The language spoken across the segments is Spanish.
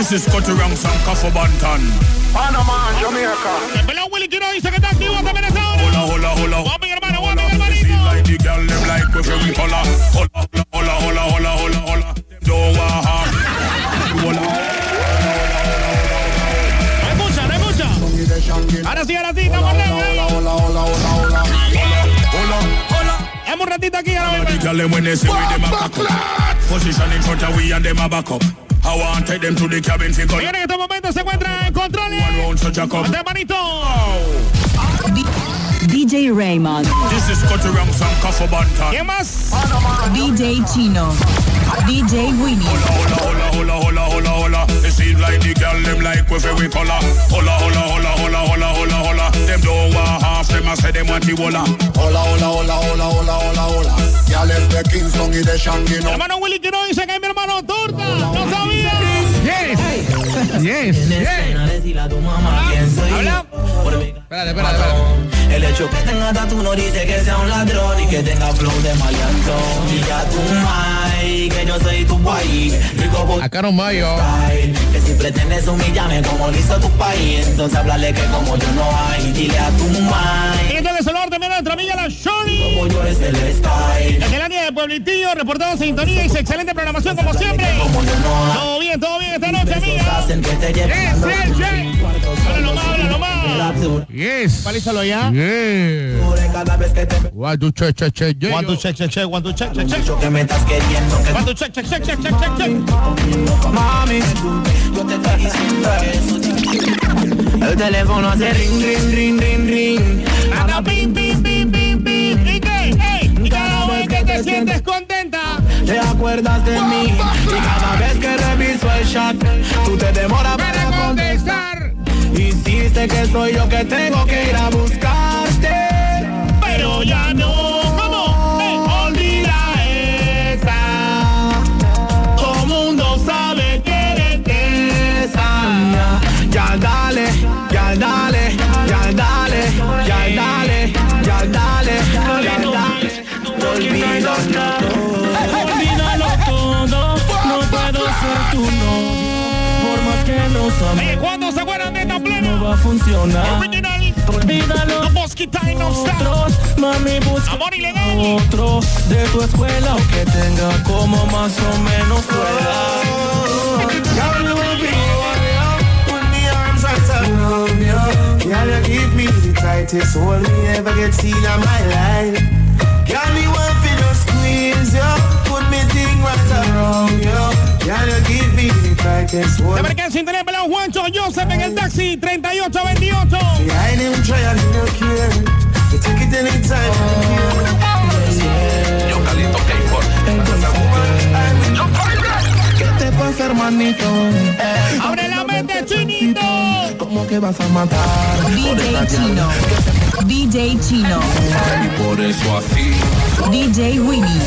This is Scotty Ranks and Cafu Bantan. Panama, Jamaica. El pelado Willy Quiroz dice que está activo esta hora. Hola, hola, hola. Guapi, hermano, guapi, hermanito. like the girl, them like with every color. Hola, hola, hola, hola, hola, hola. Them don't want harm. Hola. Escucha. Ahora sí, ahora sí, estamos lejos. Hola, hola, hola, hola, hola. Hemos un ratito aquí, ahora The mismo. girl, them when they see we, them a cock up. Position in front of we and them a back up. I want take them to the cabin. Señores, en estos momentos se encuentra en controles. Este hermanito. DJ Raymond, This is. ¿Quién más? DJ Chino, DJ Winnie, Hola, hola, hola, hola, hola, hola. Like the girl them like with every color. Hola, hola, hola, hola, hola, hola, hola. Them don't want half, them a say them want the walla. Hola, hola, hola, hola, hola, hola, hola. Ya les de Kingston y de Shanghai, no. Hermano Willy Quiroz dice que es mi hermano Turta. No sabía. Yes. Yes. Yes. Habla. Espérate, espérate, espérate. El hecho que tenga tatu no dice que sea un ladrón y que tenga flow de maleantón. Ya tu mai, que yo soy tu guay, rico por Acá no mayo. Que si pretendes humillarme como lo hizo tu país, entonces háblale que como yo no hay. Dile a tu mai, Y entonces el orden también nuestra amiga la Shoni. como yo es el style. Desde el área de Pueblitillo, reportado sintonía y excelente programación como siempre. Como yo no hay. Todo bien, todo bien esta noche, amiga. Hacen que te Yes, lleven yes, yes. Háblalo más, háblalo más. Yes. Palízalo ya. Yeah. yeah. One, two, check, check, check. One, two, check, check, check. Mucho que me estás queriendo que One, two, check, check, check, check, check, check, check. Mami, yo te estoy diciendo eso, chiquitito. El teléfono hace ring, ring, ring, ring, ring. Anda, pim, pim, pim, pim, pim. ¿Y qué? Ey, y cada vez que te sientes contenta. Te acuerdas de mí y cada vez que reviso el chat, tú te demoras Para contestar. Hiciste que soy yo que tengo que ir a buscarte. Va a funcionar. Original. Olvídalo. Otros, mami, busca Amor ilegal. otro de tu escuela o que tenga como más o menos tu Girl, you give me the tightest hold me ever get seen in my life. Girl, me want to just squeeze you, put me thing right around you. Girl, you Se marcan sin tener pelado Juancho Joseph en el taxi 3828. ¿Qué te pasa, hermanito? Abre la mente, chinito. ¿Cómo que vas a matar? DJ Chino, DJ Chino, Y por eso así. DJ Winnie,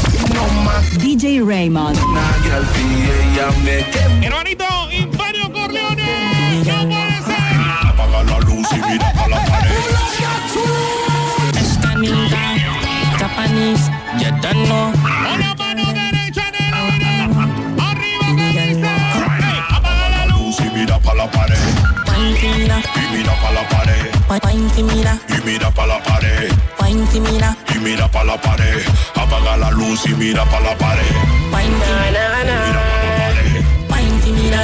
DJ Raymond, Nadie al fin ella me. Hermanito, to mira, Y mira para la pared. wine to mira, Y mira para la pared. Apaga la luz y mira para la pared. wine to Mira para la pared. wine to mira.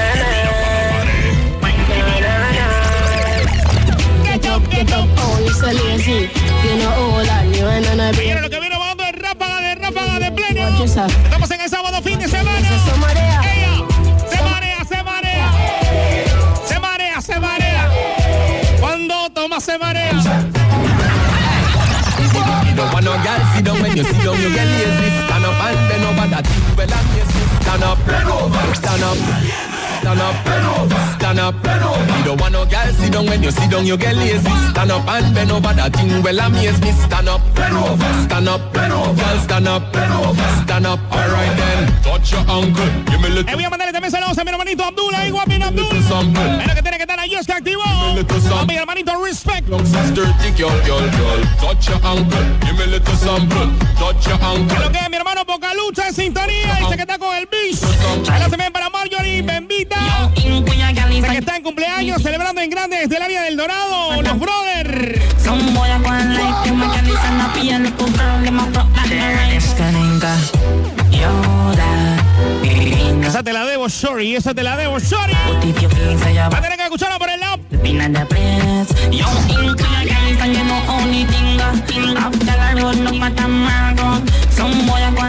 Get up, get up. Oh, you so lazy. You know all and you ain't none of Señores, lo que viene bajando es ráfaga de ráfaga de pleno. Estamos se marea. Girl sit down when you sit down, you get lazy. Stand up and bend over that thing. Well, I'm lazy. Stand up, stand up, stand up, stand up. You don't want no girl sit down when you sit down, you get lazy. Stand up and bend over that thing. Well, I'm lazy. Stand up, stand up, girl, stand up, stand up. All right then, touch your ankle, give me a Le little voy a mandarle también saludos a mi hermanito Abdul, ahí guapín Abdul. Es lo que tiene que estar ahí, es que activó. Little something. A mi hermanito Respect. Lo que es mi hermano Pocalucha en sintonía dice que está con el bicho. Ahora se ven para Marjorie Bembita. Dice que está en cumpleaños celebrando en grande desde el área del Dorado. Los brothers. Esa te la debo, sorry. Esa te la debo, sorry. Va a tener que escucharla por el lado.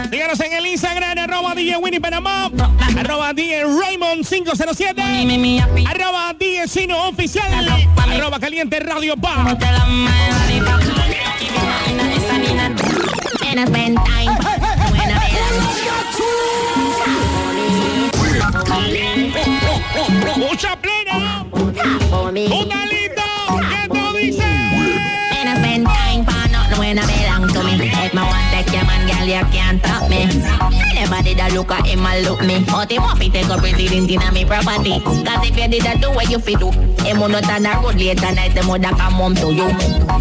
Díganos en el Instagram, arroba DJ Winnie Panamá, arroba DJ Raymond 507, arroba DJ Sino Oficial, arroba Caliente Radio Mucha plena, For you can't stop me. Anybody that look at him and look me. But him want to take up resident in me property. Cause if you did that, do what you fit do. Him will not on the road later night, them would come home to you.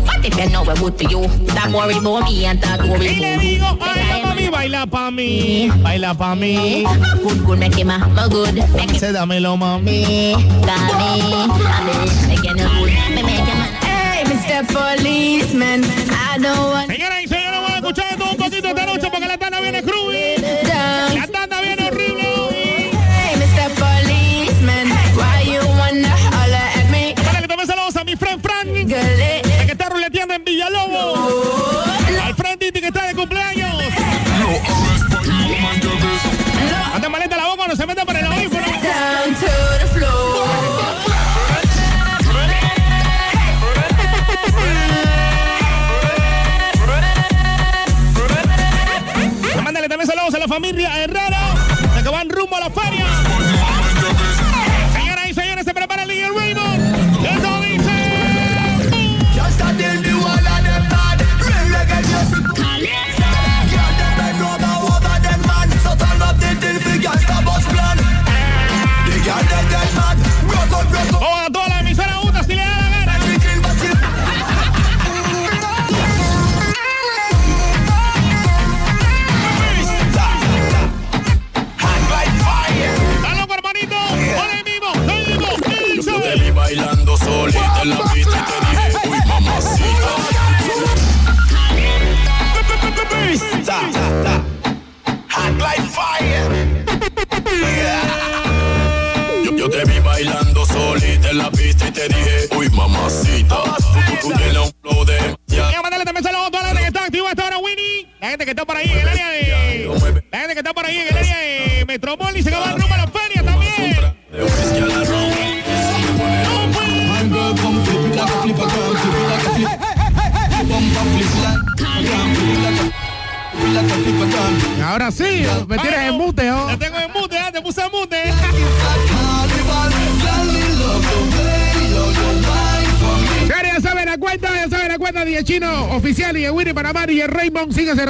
But if you know we're good to you, that worry about me and that worry about me. digo, baila pa' mí, baila pa' mí, baila pa' mí. Good, good, make him a my good. Make him Se dámelo, mami. me, got me. And me, making you good. Me make him a Hey, Mr. Policeman, I don't want Señoras y señores, vamos a escuchar esto familia Herrera,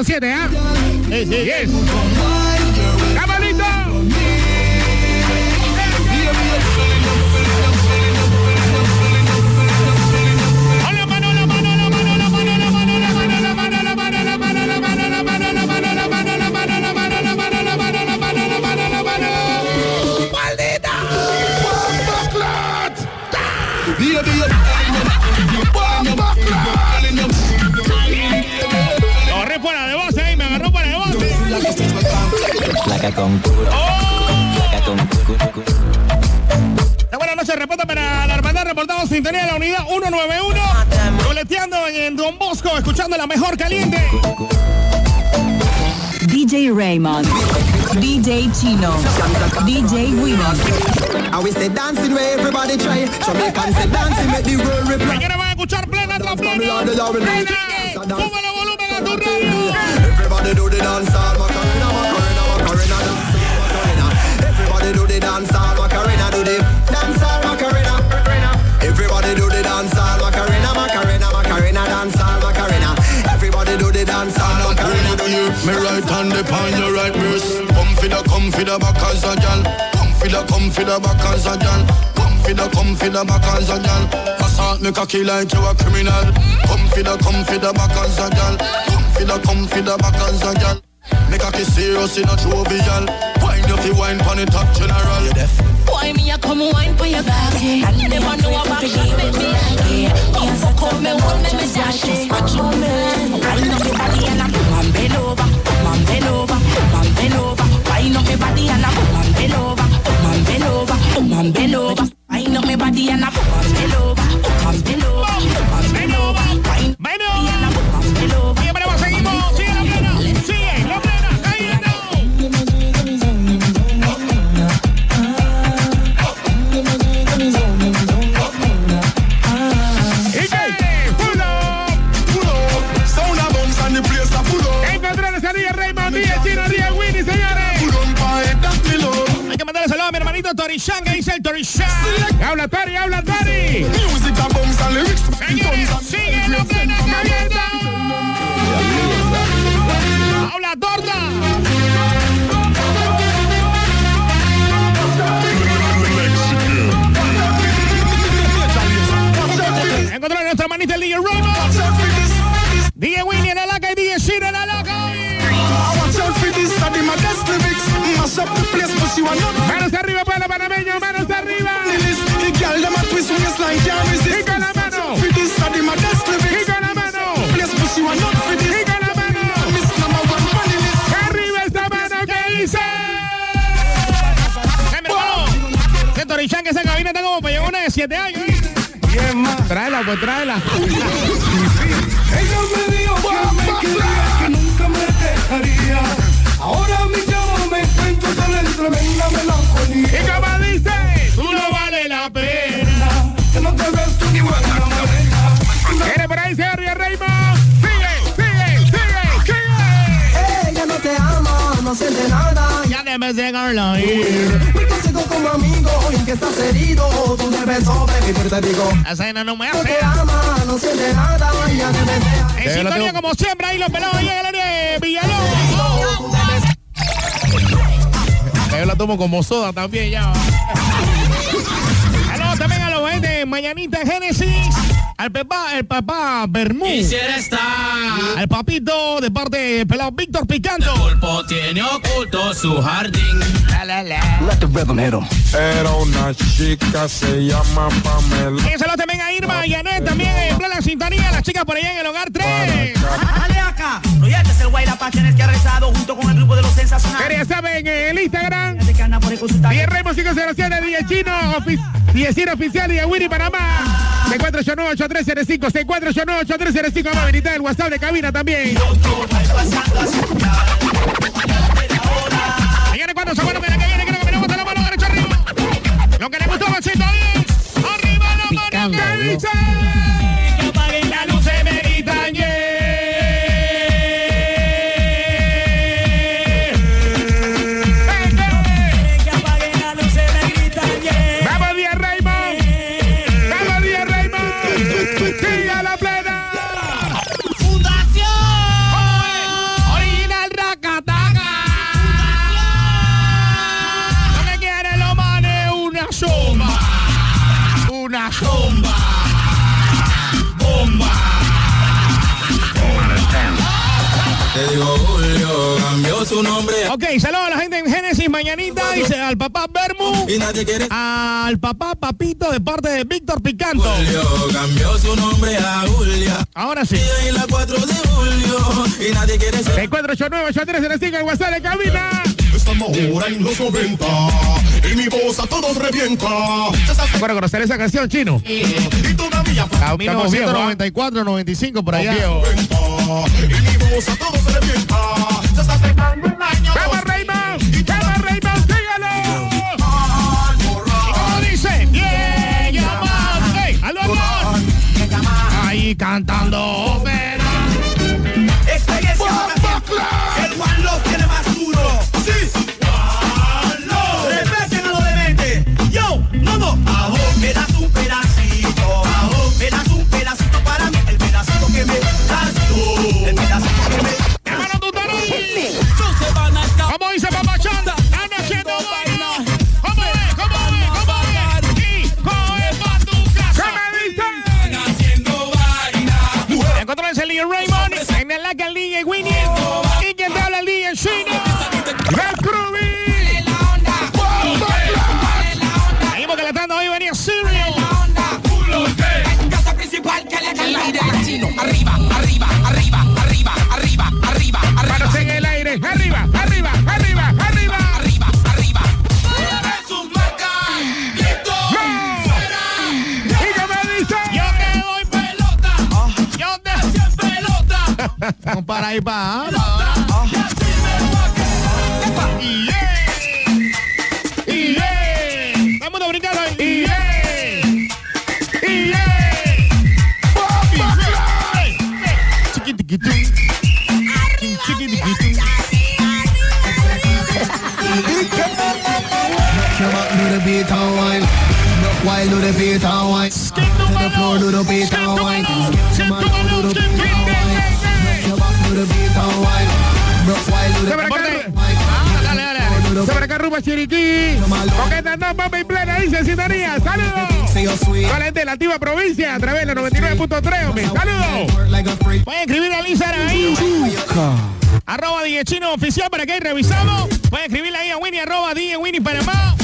7, ¿ah? ¿eh? Sí, sí. DJ Chino. DJ Winnie. I we say dancing where everybody try. Jamaican say dancing make the world reply. Señores, van a escuchar plena tras plena. Plena. Súbele volumen a tu radio. Everybody do the dance all Macarena, Macarena, Macarena, dance Macarena. Everybody do the dance all Macarena, do the dance all Macarena. Everybody do the dance all Macarena, Macarena, Macarena, dance all Macarena. Everybody do the dance all Macarena, do you? Me right hand upon your right wrist. Come for the, come for the back as a gal. Come for the, come for the back as a gal. Come for the, come for the back as a gal. Assault me cocky like you a criminal. Come for the, come for the back as a gal. Come for the, come for the back as a gal. Me cocky serious in a jovial. Wine you fi wine pon the top general. You deaf? Why me a come Come wine for your body. And them want know about shot, baby. Come fuck up me, hold me, me dash it. Scratch on me. Wine up your body and I come and bend over. Come and bend over. Come and bend over. Wine up your body and I come and bend over. Hermanito Torishan, que dice el Torishan. Habla Tori, habla Tori. Music a bounce and lyrics. Señores, sigue la plena cayendo. Habla torta. Encontré a nuestra hermanita el DJ Raymond. DJ Winnie en la laca y DJ Shiro en la laca. Watch Cabina está como para una de 7 años. ¿eh? Tráela, pues tráela. Ella me dijo que me quería, que nunca me dejaría. Ahora mi me encuentro con el tremenda ¿Y melancolía. cómo ir. Como amigo y en que estás herido. Tú debes sobrevivir, te digo. Esa vaina no me No hace. te ama, no siente nada. Ya debes dejar. En sintonía como siempre, ahí los pelados Villalobos. Yo la tomo como soda también ya. Saludos también a los de Mañanita Génesis. Al papá, el papá Bermú. Quisiera estar. Al papito de parte del pelado Víctor Picanto. Pulpo tiene oculto su jardín. La, la, la. Era una chica, se llama Pamela. Y saludos también a Irma y Anet, también en plena sintonía. Las chicas por allá en el hogar 3. Dale acá. Ya este es el Pachenes que ha rezado junto con el grupo de los sensacionales. Quería saber en el Instagram. De que anda por ahí consultar. 10 Remos 507, 10 Chino, ofi 10 Chino oficial y de Winnie Panamá. 6489-8305, 6489-8305. Vamos a habilitar el WhatsApp de cabina también. Cuando se vuelve la que viene, creo que me gusta la mano derecha arriba. Lo que le gustó, Machito, es arriba la mano que dice. Ok, saludos a la gente en Génesis Mañanita. Dice al papá Bermu. Y nadie quiere Al papá Papito de parte de Víctor Picanto. Julio, cambió su nombre a Julia. Ahora sí. Y en la 4 de julio. Y nadie quiere ser. 6489-8305 el WhatsApp de cabina. Estamos ahora en los 90 y mi voz a todos revienta. Bueno, conocer esa canción, chino. Y todavía A 1994, 95, por allá. y mi voz a todos revienta. Chiriquí. Coqueta no, papi, plena, dice sintonía. Saludos. Toda la antigua provincia a través de la 99.3, hombre. Saludos. Pueden escribir al Instagram ahí. Arroba DJ Chino Oficial para que revisamos. Pueden escribirle ahí a Winnie, arroba DJ Winnie Panamá.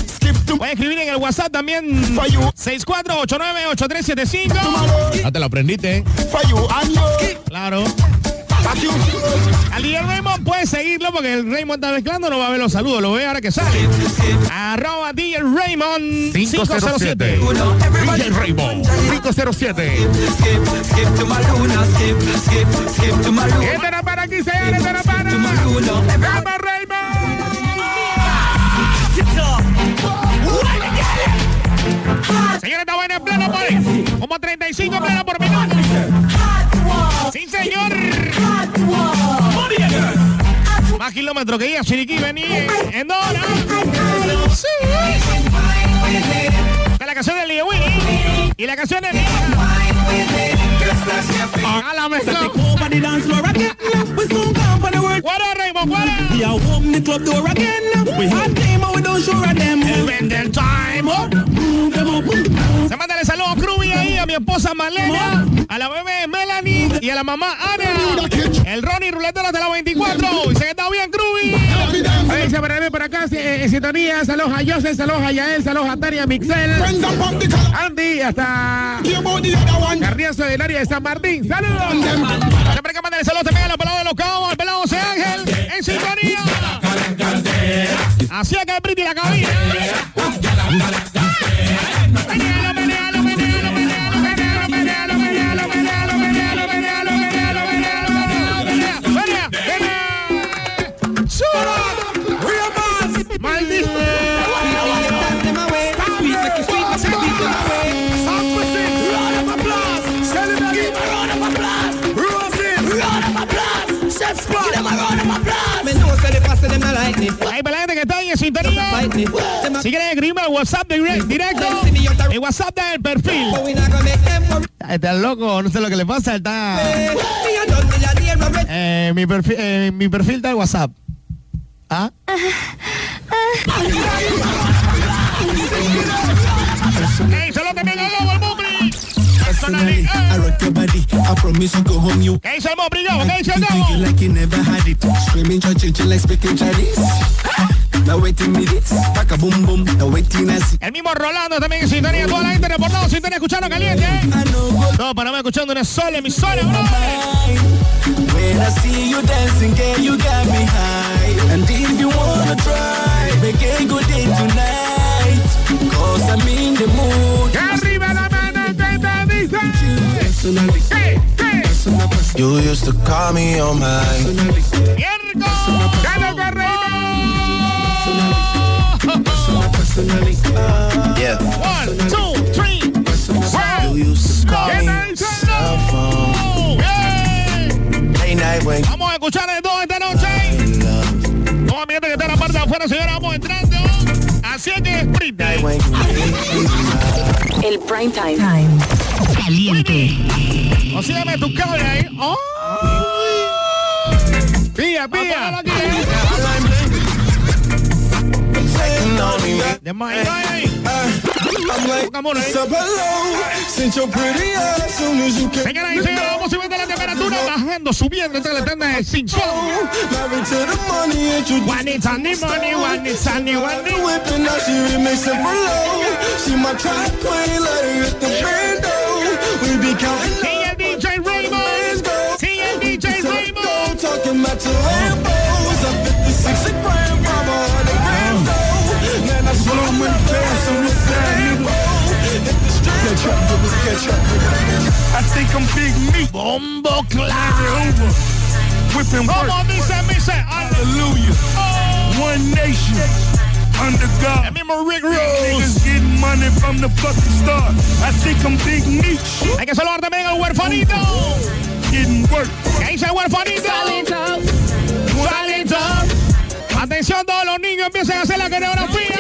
Pueden escribir en el WhatsApp también 64898375. Ya te lo aprendiste. Claro. Al DJ Raymond puedes seguirlo porque el Raymond está mezclando, no va a ver los saludos, lo ve ahora que sale. Arroba DJ Raymond 507. DJ Raymond 507. Este no para aquí, señores, este no para. ¡Vamos, Raymond! Señores, bueno en pleno por. Como 35 pleno por minuto. Sí, señor. Más kilómetros que iba Chiriquí venía en Dora. Sí. Está la canción de Leo Winnie y la canción de Raymond? The club door again. We had we don't show. When the time up. Se manda el saludo a Cruby ahí, a mi esposa Malena, a la bebé Melanie y a la mamá Ana. El Ronnie Ruletero de la 24. Dice que está bien, Para por acá, eh, en sintonía. Saludos a Joseph, saludos a Yael, saludos a Tania Mixel. Andy, hasta Carriazo del área de San Martín. Saludos. Siempre que manden el saludo también a los pelados de los cabos, al pelado José Ángel, en sintonía. Así acá el la cabina. Ahí para la gente que está en sintonía. Si quieren escribirme al WhatsApp de directo, el WhatsApp del perfil. Está loco, no sé lo que le pasa, está. Eh, mi, perfil, eh, mi perfil está en WhatsApp. ¿Ah? Solo el Mopri. Personally, I rock your body. I promise you go home you. ¿Qué dice el Mopri? ¿Qué dice el You like you never had it. Screaming, churching, like speaking Chinese. Now waiting minutes. Pack a boom boom. Now waiting as El mismo Rolando también en sintonía. Toda la gente reportado, sintonía escuchando caliente. ¿eh? Todo Panamá escuchando una sola emisora, bro. When I see you dancing, girl, you got me high. And if you wanna try, make a good day tonight. Cause I'm in the mood. Arriba la You used to call me on my Yergo. Galo Personally, yeah. One, two, three. You used to call ¿Qué me cell phone. Late night when Vamos a escuchar de todo esta noche. you love. Toda mi gente que está en la parte de afuera, señora, vamos entrando. Así es que sprint. El prime time. Caliente. O sea, dame tu cable ahí. ¡Oh! De Miami. I'm like, sup, hello. Eh. Since you're pretty as soon as you can. Señoras y señores, vamos subiendo la temperatura, bajando, subiendo entre la tanda de Sinchón. Married to the money, introduced One it's on the money, one it's on the one. the whip and now she remixing for low. She my track queen, let her hit the bando. We be counting Sí, el DJ Raymond. Sí, el DJ Raymond. gold, talking about your Lambos. Up, niggas. I think I'm Big Meat. Bombo claro. whipping work. Come Como dice, dice, Hallelujah. Oh. One nation. Under God. el mismo Rick Ross. Niggas getting money from the fucking start. I think I'm Big Meech. Hay que saludar también al huerfanito. Getting work. ¿Qué dice el huerfanito? Salito. Salito. Atención, todos los niños empiezan a hacer la coreografía.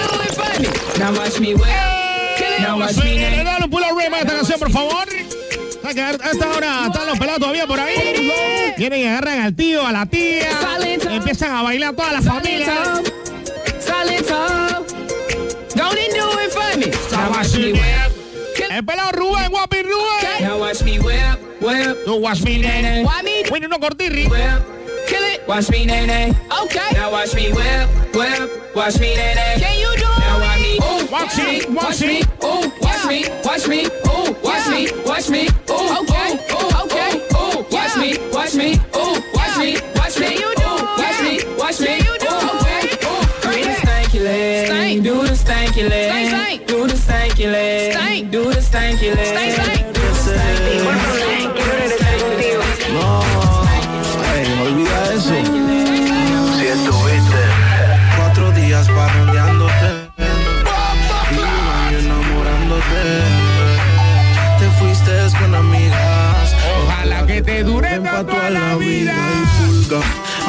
Now watch me whip. Now watch me Le now. dale un arriba a esta canción, por favor. A esta hora están los pelados todavía por ahí. Vienen y agarran al tío, a la tía. Empiezan a bailar toda la familia. El pelado Rubén, guapi Rubén. Now watch me whip, whip. Tú watch me, nene. Bueno, uno cortirri. Kill it. Watch me, nay. Okay. Now watch me whip, whip. Watch me, nay. Can you do watch me. Watch me. Ooh, watch me, watch me. Ooh, watch me, watch me. Ooh, okay, ooh, okay. Ooh, watch me, watch me. Ooh, watch me, watch me. Do. Watch me, watch me. Do. Okay. Ooh, do the stanky leg. Do the stanky leg. Do the stanky leg. Do the stanky leg. Stank, stank. Ey,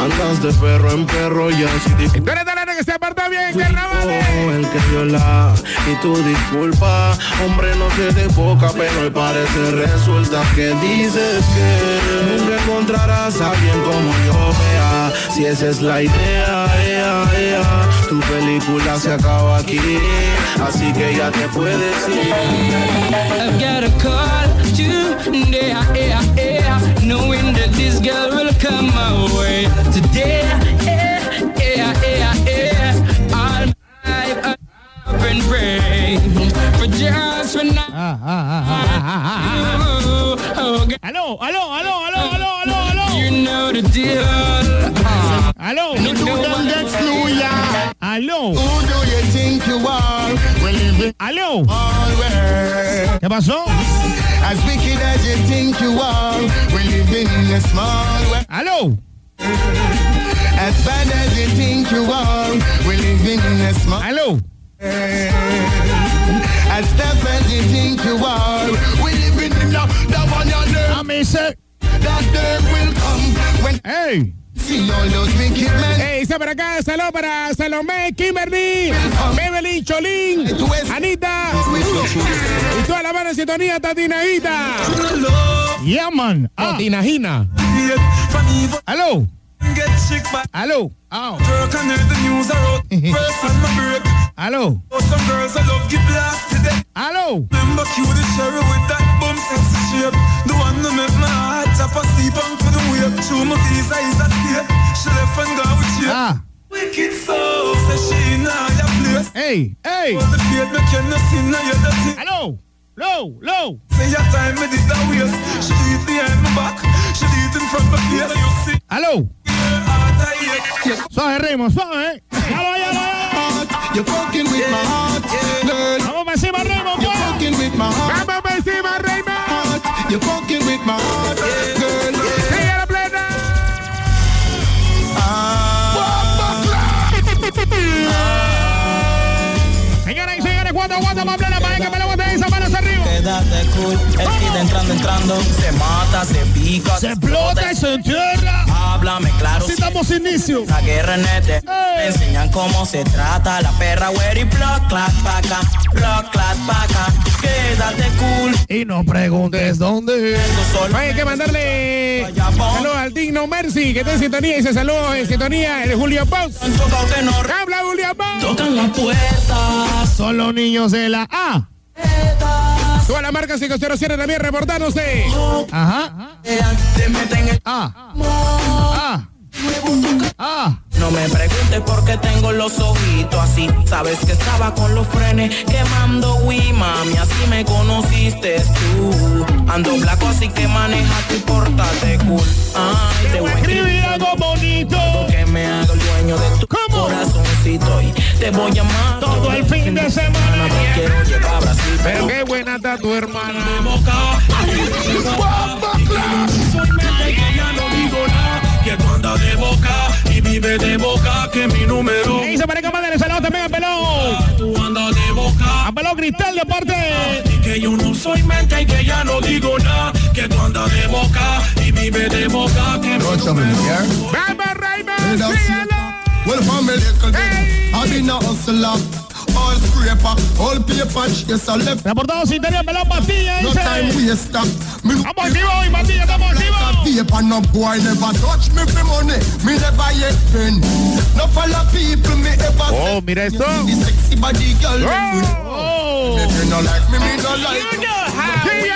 Andas de perro en perro ya si Tú eres de la nena que se aparta bien, carnavales. yo el que viola y tu disculpa, hombre no sé de boca, pero al parecer resulta que dices que nunca encontrarás a alguien como yo vea. Si esa es la idea, ea, ea, tu película se acaba aquí, así que ya te puedes ir. I've got a call today, yeah, yeah, knowing that this girl will come my way today. Yeah, yeah, yeah, yeah. All my up and pray for just when I. Ah, ah, ah, ah, ah, ah, Oh, God. Aló, aló, aló, aló, aló, aló, aló. you know the deal. Aló. You don't get slew, yeah. Aló. Who do you think you are? We're living Aló. always. ¿Qué pasó? As wicked as you think you are, we're living in a small world. Aló. As bad as you think you are, we're living in a small Aló. As tough as you think you are, we're living in a the one you know A mí se... that day will come when ¡Ey! See all those wicked men. ¡Ey! Está para acá. Saludos para Salomé, Kimberly, Beverly, Cholín, Anita. Y toda la banda de sintonía, Tatinajita. Yeah, man. Ah. Tatinajina. Aló. Aló. Ah. Aló. Oh, Allô? Allô? Ah. Hey, hey! Hello! Low, low! Say your time, back. In front of. Hello! Suave, Raymond, suave! Yalo, yalo, yalo! You're fucking with my heart, girl. Vamos encima, ritmo, You're fucking with my heart, Vamos encima, heart. You're fucking with my heart, Cool, el kid entrando, entrando, se mata, se pica, Se explota y se entierra. Háblame claro, Así estamos inicio. la guerra en este. Me enseñan cómo se trata la perra, güey, y block, clap, paca, block, clap, paca. Quédate cool, Y no preguntes dónde. Hay que mandarle saludos al digno Mercy, que está en sintonía. Dice saludos en sintonía el Julio Pons. Habla Julio Pons. tocan la puerta. Son los niños de la A. Toda la marca 507 también reportándose. Ajá. Ah. Ah. Ah. No me preguntes por qué tengo los ojitos así. Sabes que estaba con los frenes quemando, Wii, mami, así me conociste tú. Ando blanco, así que maneja tu portate cool. Ay, te voy a escribir Escribí algo bonito. que me haga el dueño de tu ¿Cómo? corazoncito y te voy a amar Todo el fin de semana. Te quiero llevar a Brasil, Pero pero qué buena está tu hermana. Soy mente que ya no digo nada. Que tú andas de boca y vive de boca, que mi número. Y se parece madre, saludos también a Pelón. Tú andas de boca. A Pelón Cristal de parte. Que yo no soy mente y que ya no digo nada. Que tú andas de boca y vive de boca, que mi número. Vamos, Raymond, síguelo. Well, from a little bit, I've been a hustler. All scraper, all paper chase, I left. Reportado Cintería Pelón Pastilla, No dice. time waster. Me look Estamos activos hoy, Pastilla, estamos activos. paper, no boy never touch me for money. Me never yet friend. No follow people, me ever Oh, mira esto. The sexy body girl. Oh. If you no like me, me no like You you. know how we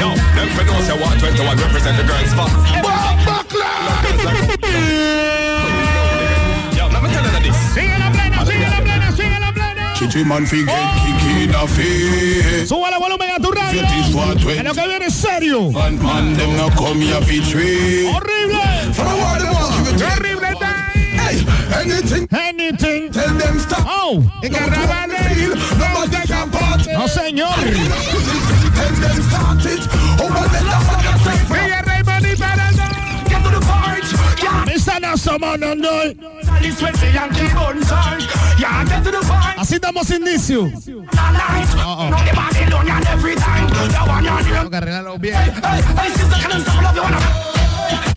Yo, them for know say 121 represent the girls fuck. Yo, Kitty man fi get kick in a face. Súbale volumen a tu radio. Lo que viene es serio. Man, man, them no come here fi trade. Horrible. The time. Hey, anything. Anything. Tell them stop. Oh, nobody can part. No, señor. Tell them start it. Oh, let us have Así damos inicio. Oh, oh.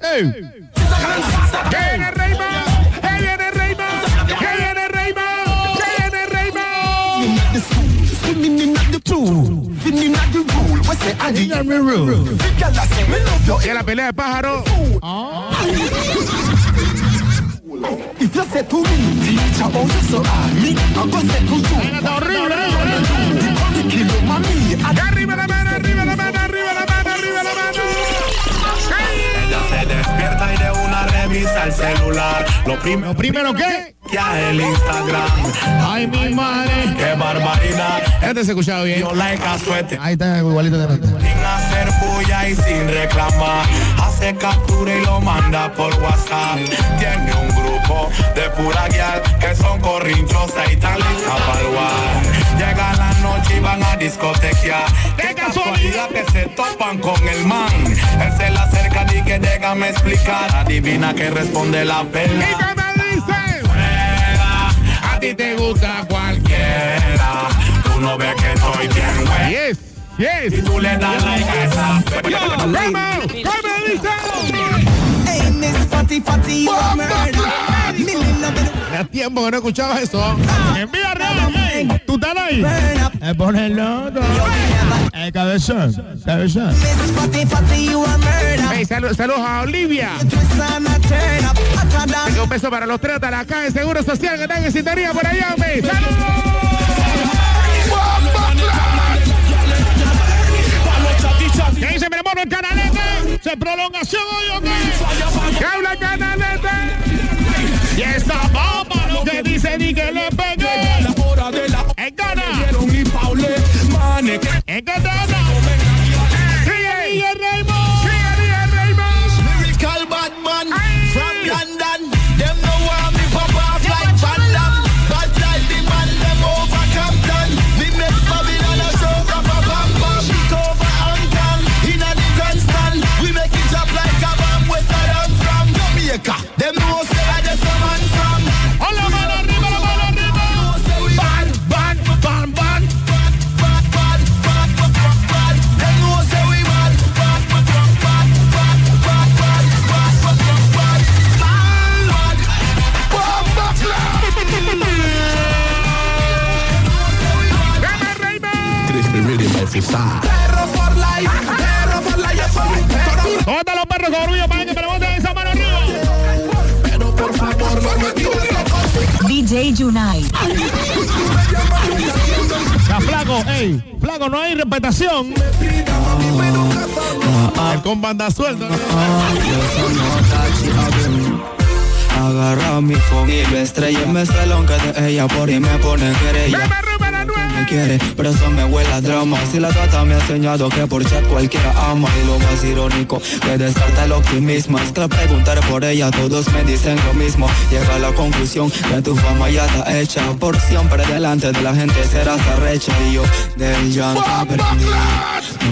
Hey. Y en la pelea de pájaro. Oh. If you say to me, teacher, oh you so hard. Me, I'm gonna say to you. Horrible. Kilo mami, arriba la mano, arriba la mano, arriba la mano, arriba la mano. Ella se despierta y de una revisa el celular. Lo primero Lo primero que. que a el Instagram. Ay, mi madre. Qué barbaridad. Este se escuchaba bien. Yo like a suerte. Ahí está igualito de antes. Sin hacer bulla y sin reclamar. Hace captura y lo manda por WhatsApp. Tiene un grupo de pura guial que son corrinchosas y tan listas para. Llega la noche y van a discotequear. ¡Qué casualidad! que se topan con el man. Él se la acerca y que déjame explicar. Adivina que responde la ¿Y pela. qué me dice? A ti te gusta cualquiera. Tú no ves que estoy bien, güey. Yes, Y yes. tú le das like a esa. ¿Cómo? ¿Qué me dice? Hace tiempo que no escuchaba eso. Envía real, ¿tú estás ahí? Eh, pon el otro. Eh, cabezón, cabezón. Hey, saludos a Olivia. Un beso para los tres de la caja de Seguro Social que están en sintonía por allá, hombre. ¡Saludos! ¿Qué dice mi hermano el canalete? ¿Se prolongación hoy o qué? ¿Qué habla el canalete? Y esta bomba lo que dice ni que le pegue. ¿Dónde están los perros con orgullo para que me levanten esa mano arriba? Pero por favor no me tires loco. DJ. Ya, flaco, ey, flaco, no hay respetación. El con banda suelta. Agarra mi phone y lo estrella en mi salón que de ella por y me pone querella. Me quiere, pero eso me huele a drama. Si la gata me ha enseñado que por chat cualquiera ama. Y lo más irónico, que descarta el optimismo. Es que al preguntar por ella, todos me dicen lo mismo. Llega a la conclusión que tu fama ya está hecha. Por siempre delante de la gente serás arrecha. Y yo del llanto aprendí.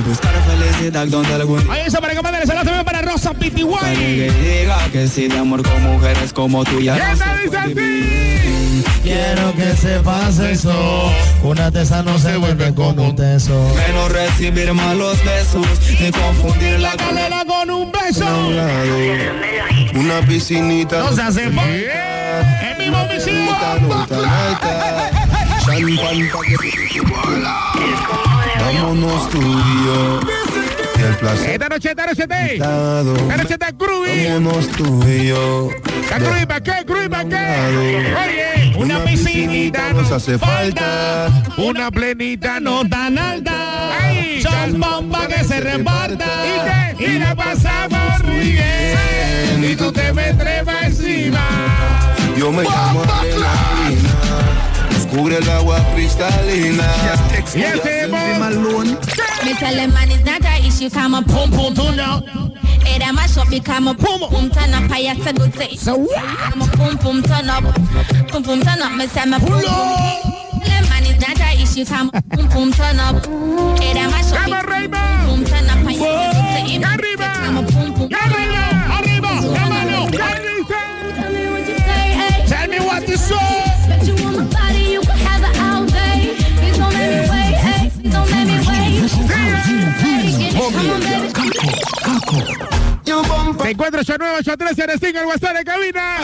Buscar felicidad donde algún Ahí eso para que manden el saludo también para Rosa White. que diga que sí de amor con mujeres como tú ya no se. Quiero que sepas eso. Una tesa no se vuelve con un teso. Menos recibir malos besos ni confundir la Canela con un beso. Una piscinita. No se hace El mismo alta. Champán pa' que- Vámonos tú y yo. Y el placer. Esta noche, esta noche, esta noche está Groovy. Vámonos tú y yo. ¿Está Groovy para qué? ¿Groovy para qué? Oye, una piscinita nos hace falta. Una plenita no tan alta. Que se reparta. Y, te, y la pasamos muy bien. Y tú te me trepas encima. Yo me llamo cubre el agua cristalina. Y este Me tell them man it's not a issue, come a pum pum pum no. It a mash up, become a pum pum turn up, I have to go to So I'm a pum pum turn up, pum pum turn up, me say me pum pum. Them man it's not issue, come pum pum turn up. It a mash up, turn up, I have to go to Arriba, come a pum pum. Arriba, arriba, la mano. Tell me what you say, hey. Tell me what you say. Te encuentro 8983 en el single WhatsApp de cabina.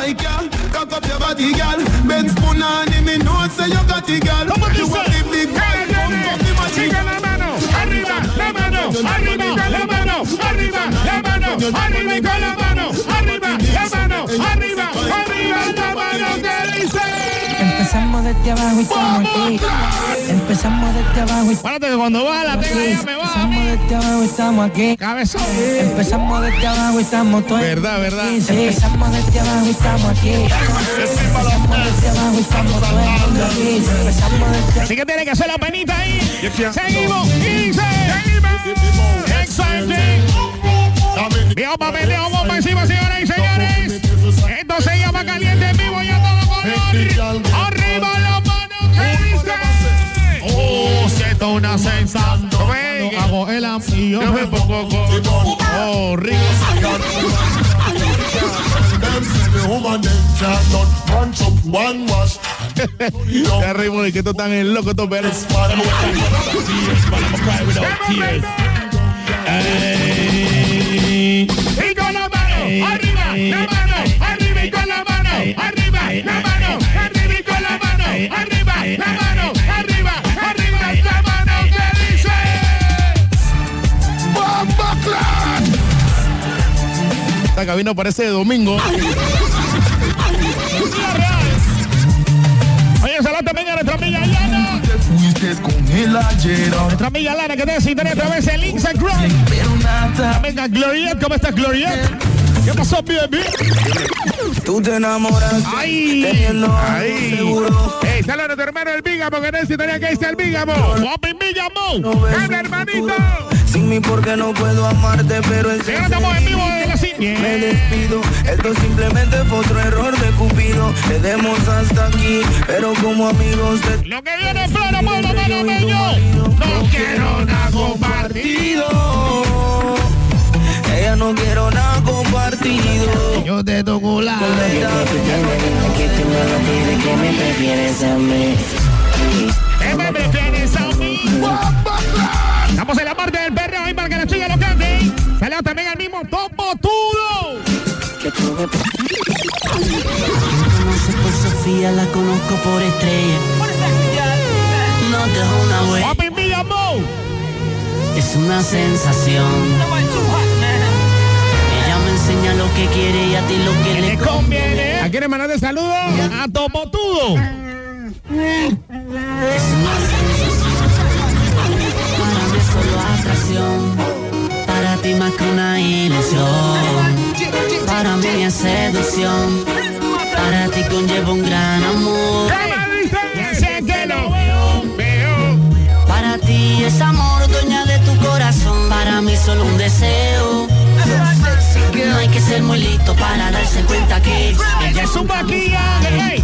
Machine. la mano, arriba, la mano, arriba, la mano, arriba, la mano, arriba y con la mano, arriba, la mano, arriba, arriba, la mano que dice. Empezamos desde abajo y estamos aquí. Empezamos desde abajo y Párate que cuando va la tela ya me va. Empezamos desde abajo y estamos aquí. Cabezón. Empezamos desde abajo y estamos todos. Verdad, verdad. Empezamos desde abajo y estamos aquí. Empezamos desde abajo y estamos todo el mundo aquí. Empezamos desde Así que tiene que hacer la penita ahí. Seguimos y seguimos. Exciting. Viejo papeleo, bomba encima, señoras y señores. Esto se llama caliente en vivo y a todo color. Arriba la mano que dice. Oh, siento una sensación. El y yo me pongo. Oh, rico. Ya reímos de que están loco, estos. Y con la mano, arriba, la mano, arriba y con la mano, arriba, la mano, arriba y con la mano, arriba, la mano, Esta cabina parece de domingo. Oye, saludos también a nuestra amiga. Fuiste con el ayer. Nuestra amiga Lana que te sintonía a través del Instagram. Venga, Gloriet, ¿cómo estás, Gloriet? ¿Qué pasó, baby? Tú te enamoras. ¡Ay! Teniendo ¡Ay! seguro. ¡Ey, saludos a tu hermano el Bígamo que te sintonía que dice el Bígamo! ¡Guapi Bígamo! ¡Habla, hermanito! Sin mí porque no puedo amarte, pero el estamos en vivo desde la cine. Me despido, esto simplemente fue otro error de Cupido. Le demos hasta aquí, pero como amigos te Lo que viene en pleno pueblo panameño. No quiero nada compartido. Ella no quiero nada compartido. Yo te toco la. que tú no lo pides, que me prefieres a mí. ¿Qué me prefieres a mí? Estamos en la parte del perreo ahí para que la chica lo cante. Saludos también al mismo Topo Tudo. Que tú me por Sofía, la conozco por estrella. No dejo una Bígamo. Es una sensación enseña lo que quiere y a ti lo que le conviene. ¿A quién mandarle saludos? A Topotudo. Solo atracción, para ti más que una ilusión. Para mí es seducción, para ti conlleva un gran amor. Que lo veo. Para ti es amor, dueña de tu corazón, para mí solo un deseo no hay que ser muy listo para darse cuenta que ella es un maquillaje.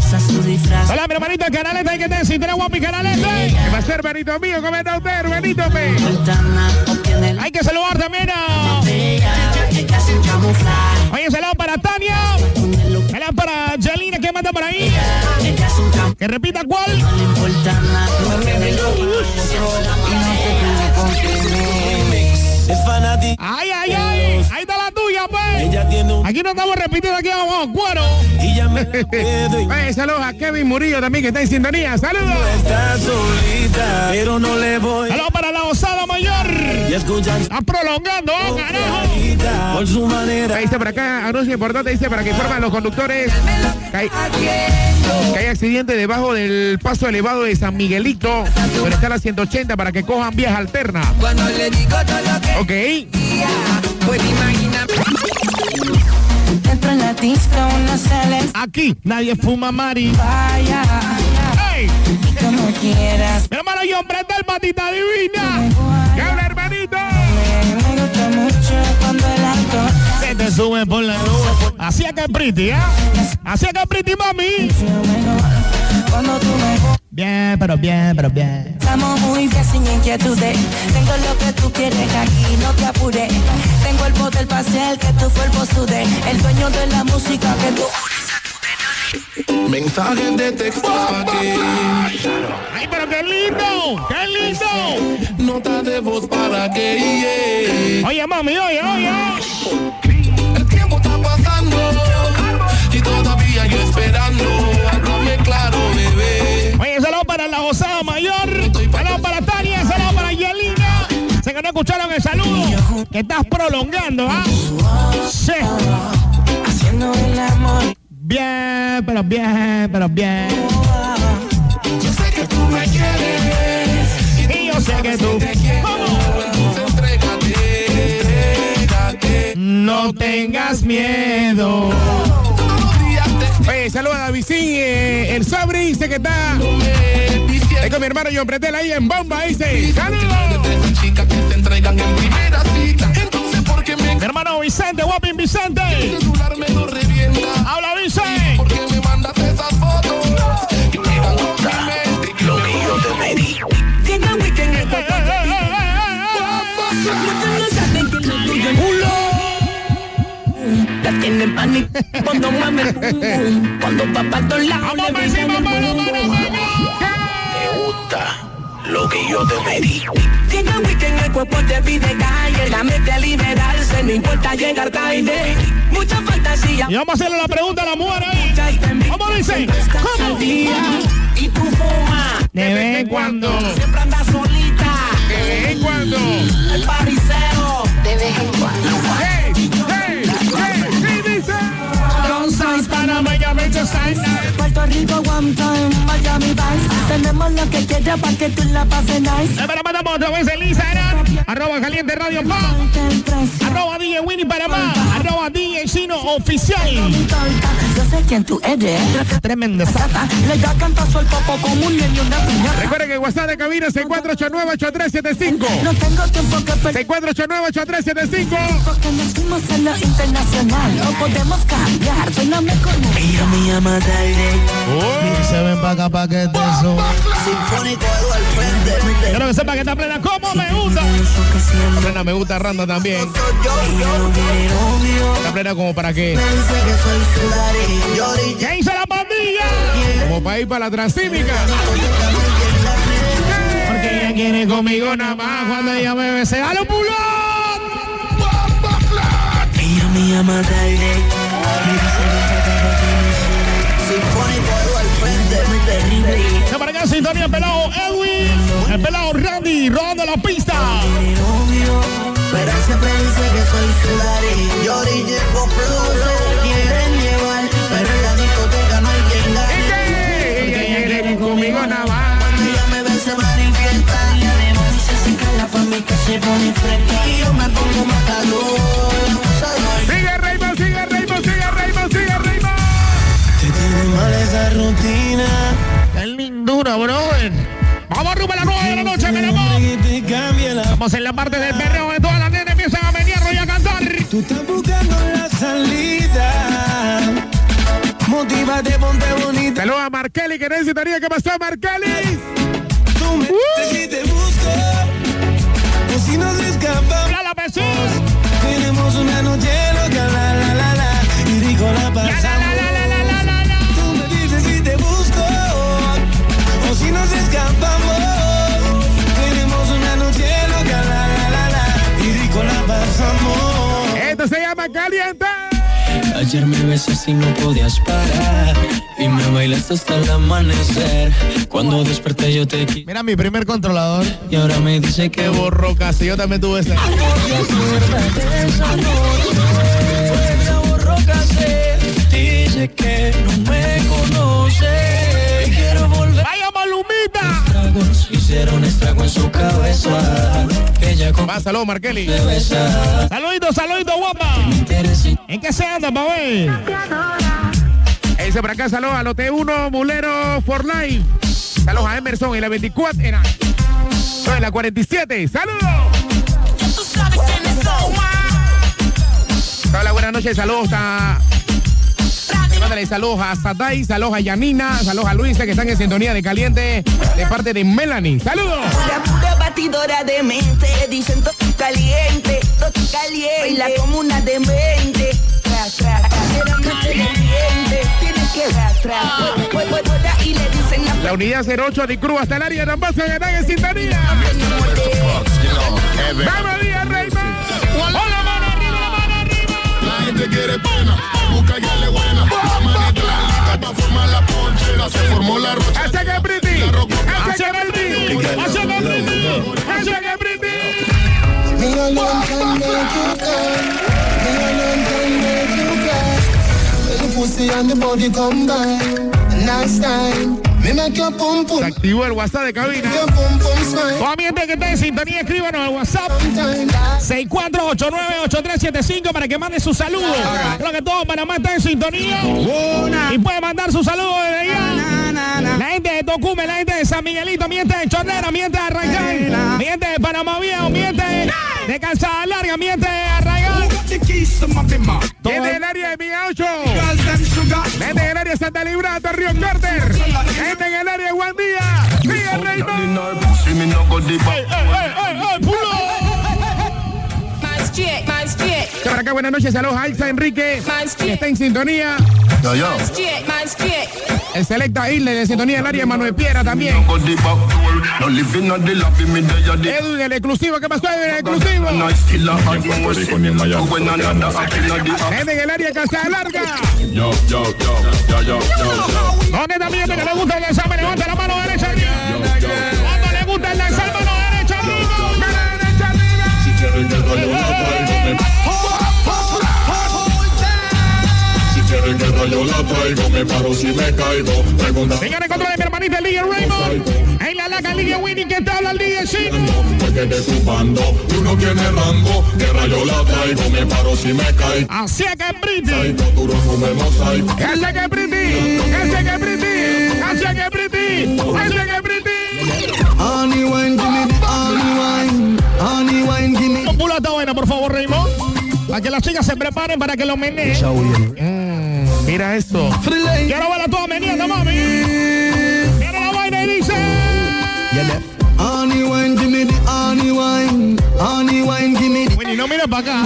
Hola, mi hermanito, el canaleta, hay que tener si tenés guapi canaleta. ¿Qué va a ser, Benito mío? ¿Cómo está usted, Benito? pe? Hay que saludar también a... Oye, saludo para Tania. Saludo para Jelina, ¿qué manda por ahí? Que repita cuál. Ay, ay, ay. Ahí está la. Ella tiene un Aquí no estamos repitiendo aquí abajo, cuero. y ya me la puedo y Oye, saludos a Kevin Murillo también que está en sintonía. Saludos. está solita, pero no le voy. Saludos para la osada mayor. Y escuchan Está prolongando, oh, carajo. por su manera. Ahí dice por acá, anuncio importante, dice para que informen a los conductores que hay, que hay accidente debajo del paso elevado de San Miguelito, donde está la 180 para que cojan vías alternas. Cuando le digo todo lo que Ok. pues. Aquí nadie fuma mari. Vaya, como quieras. Mi hermano John, prenda el patita divina. ¿Qué hermanito? Me gusta mucho cuando el alcohol Se te sube por la nube. Así es que pretty, ¿eh? Así es que pretty, mami. Cuando tú me Bien, pero bien, pero bien. Estamos muy bien sin inquietudes. Tengo lo que tú quieres aquí, no te apures. Tengo el poder para hacer que tu cuerpo sude. El dueño de la música que tú. Mensajes de texto para ti. ¡Ay, pero qué lindo! ¡Qué lindo! Nota de voz para que Oye, mami, oye, oye. El tiempo está pasando y todavía yo esperando. Háblame claro, bebé. Para la osada mayor. Saludos para Tania, saludos para Yelina. Sé que no escucharon el saludo. Que estás prolongando, ¿ah? Sí. Bien, pero bien, pero bien. Yo sé que tú me quieres Y yo sé que tú. Vamos. No tengas miedo. Oye, saludos a eh, el Sabri dice que está. Es con mi hermano John Pretel ahí en bomba, dice. ¡Saludos! de esas chicas que se entregan en primera cita. Entonces, ¿por qué me Mi hermano Vicente, Guapin Vicente. Habla, Vicente. La tienen pánico cuando el pum. Cuando lados Vamos le brillan el. Me gusta lo que yo te pedí. Llega el weekend, el cuerpo te pide calle La mente a liberarse, no importa llegar tarde Mucha fantasía Y vamos a hacerle la pregunta a la mujer ahí. ¿Cómo dice? ¿Cómo? Y tú fumas De vez en cuando. Siempre andas solita De vez en cuando. El paricero De vez en cuando sound Panama, ya me echo salsa. Puerto Rico, one time, Miami Vice Tenemos lo que quieras para que tú la pases nice Pero mandamos otra vez el Instagram. Arroba caliente radio pa. Arroba DJ Winnie Panamá. Arroba DJ Chino oficial. Yo sé quién tú eres Tremendo. Sata, Le da cantazo al popo como un niño una piñata Recuerden que WhatsApp de cabina es 6489-8375. No tengo tiempo que perder 6489-8375. Porque nos fuimos en lo internacional No podemos cambiar, suéname como Ella me llama tarde. Oh. Se ven pa' acá pa' que te so. Sinfónico Eduardo frente. Quiero que sepa que está plena como me gusta. Plena me gusta Randa también. Está plena como para qué. ¿Qué hizo la pandilla? Como para ir para la transímica. Porque ella quiere conmigo nada más cuando ella me bese. ¡A los pulón! Ella me llama terrible. Se para acá sintonía el pelado Edwin. El pelado Randy rodando la pista. Pero siempre dice que soy su daddy. Yo llevo flow. Se quieren llevar. Pero en la discoteca no hay quien me manifiesta. Y yo me pongo. Estamos en la parte del perreo de todas las nenas empiezan a venir Tú estás buscando la salida. Motívate, ponte bonita. Saludos a Markelly, que necesitaría que pasó Markelly. Tú me si te busco. O si nos escapamos. ¡Ya la besé! Tenemos una noche loca, la la la la. Y rico la pasamos. Caliente. Ayer me besas y no podías parar Y me bailaste hasta el amanecer Cuando desperté yo te quise Mira mi primer controlador. Y ahora me dice que Qué borro casi, yo también tuve ese. Dice que no me conoce Quiero volver ¡Vaya Malumita! Hicieron estrago en su cabeza Ella con Va, saludos Markelly. me besa Saludito, saludito, guapa. ¿En qué se anda, babé? Dice por acá, saludos a los T1 Mulero for Life. Saludos a Emerson y la 24. Era. No, en la 47. ¡Saludos! Hola, buenas noches. Saludos a. Mándale saludos a Sadai, saludos a Yanina, saludos a Luisa que están en sintonía de caliente de parte de Melanie. ¡Saludos! La pura batidora de mente, dicen todo caliente, todo caliente. Baila como una demente. Tra, tra, era mucho de que tra, tra. Voy, voy, voy, y le dicen la La unidad 08 de Cruz hasta el área de Ambaza que están en sintonía. ¡Vamos, Díaz Reyman! ¡Hola, mano arriba, la mano arriba! La gente quiere pena, busca que le buena. La manita pa' formar la ponchera. Se formó la rocha. ¡Hace que Briti! ¡Hace que Briti! ¡Hace que Briti! ¡Hace que Briti! Me alone can make you cry. Me alone can make you cry. When the pussy and the body Se activó el WhatsApp de cabina. Toda mi gente que está en sintonía, escríbanos al WhatsApp Sometime. 64898375 para que mande su saludo. Creo que todo Panamá está en sintonía. Y puede mandar su saludo desde allá. La gente de Tocume, la gente de San Miguelito, mi gente de Chornera, mi gente de Arraigal, mi gente de Panamá Viejo, mi gente de Calzada Larga, mi gente de Arraigal. Gente del área de Milla 8. Gente del área de Santa Librada, Río Carter. Gente en el área Guandía. Sigue Raymond. ¡Ey, ey, ey, ey, pulo! Por acá, buenas noches, saludos a Aixa Enrique, que está en sintonía. Yo, yo. El Selecta Isle de sintonía del área de Manuel Piedra también. Edu en el exclusivo, ¿qué pasó Edu en el exclusivo? Gente en el área Casa Larga. Yo, yo, yo, yo, yo, yo, yo. ¿Dónde también que le gusta el? Me levanta la mano derecha rayo la traigo, me paro si me caigo. Pregunta Señores, contra de mi hermanita el DJ Raymond. En la laca, el DJ Winnie, que te habla el DJ Chino. me quedé ocupando. Tú no tienes rango, que rayo la traigo, me paro si me caigo. Así que Briti. Ese que Briti. Ese que Briti. Ese que Briti. Ese que Briti. Honey wine, give me the honey wine. Honey wine, give me. Pula esta vaina, por favor, Raymond. Para que las chicas se preparen para que lo meneen. Mira esto. Quiero ver a todas meneando, mami. Mira la vaina y dice. Honey wine, give me the honey wine. Honey wine, give me the. Winnie, no mires para acá.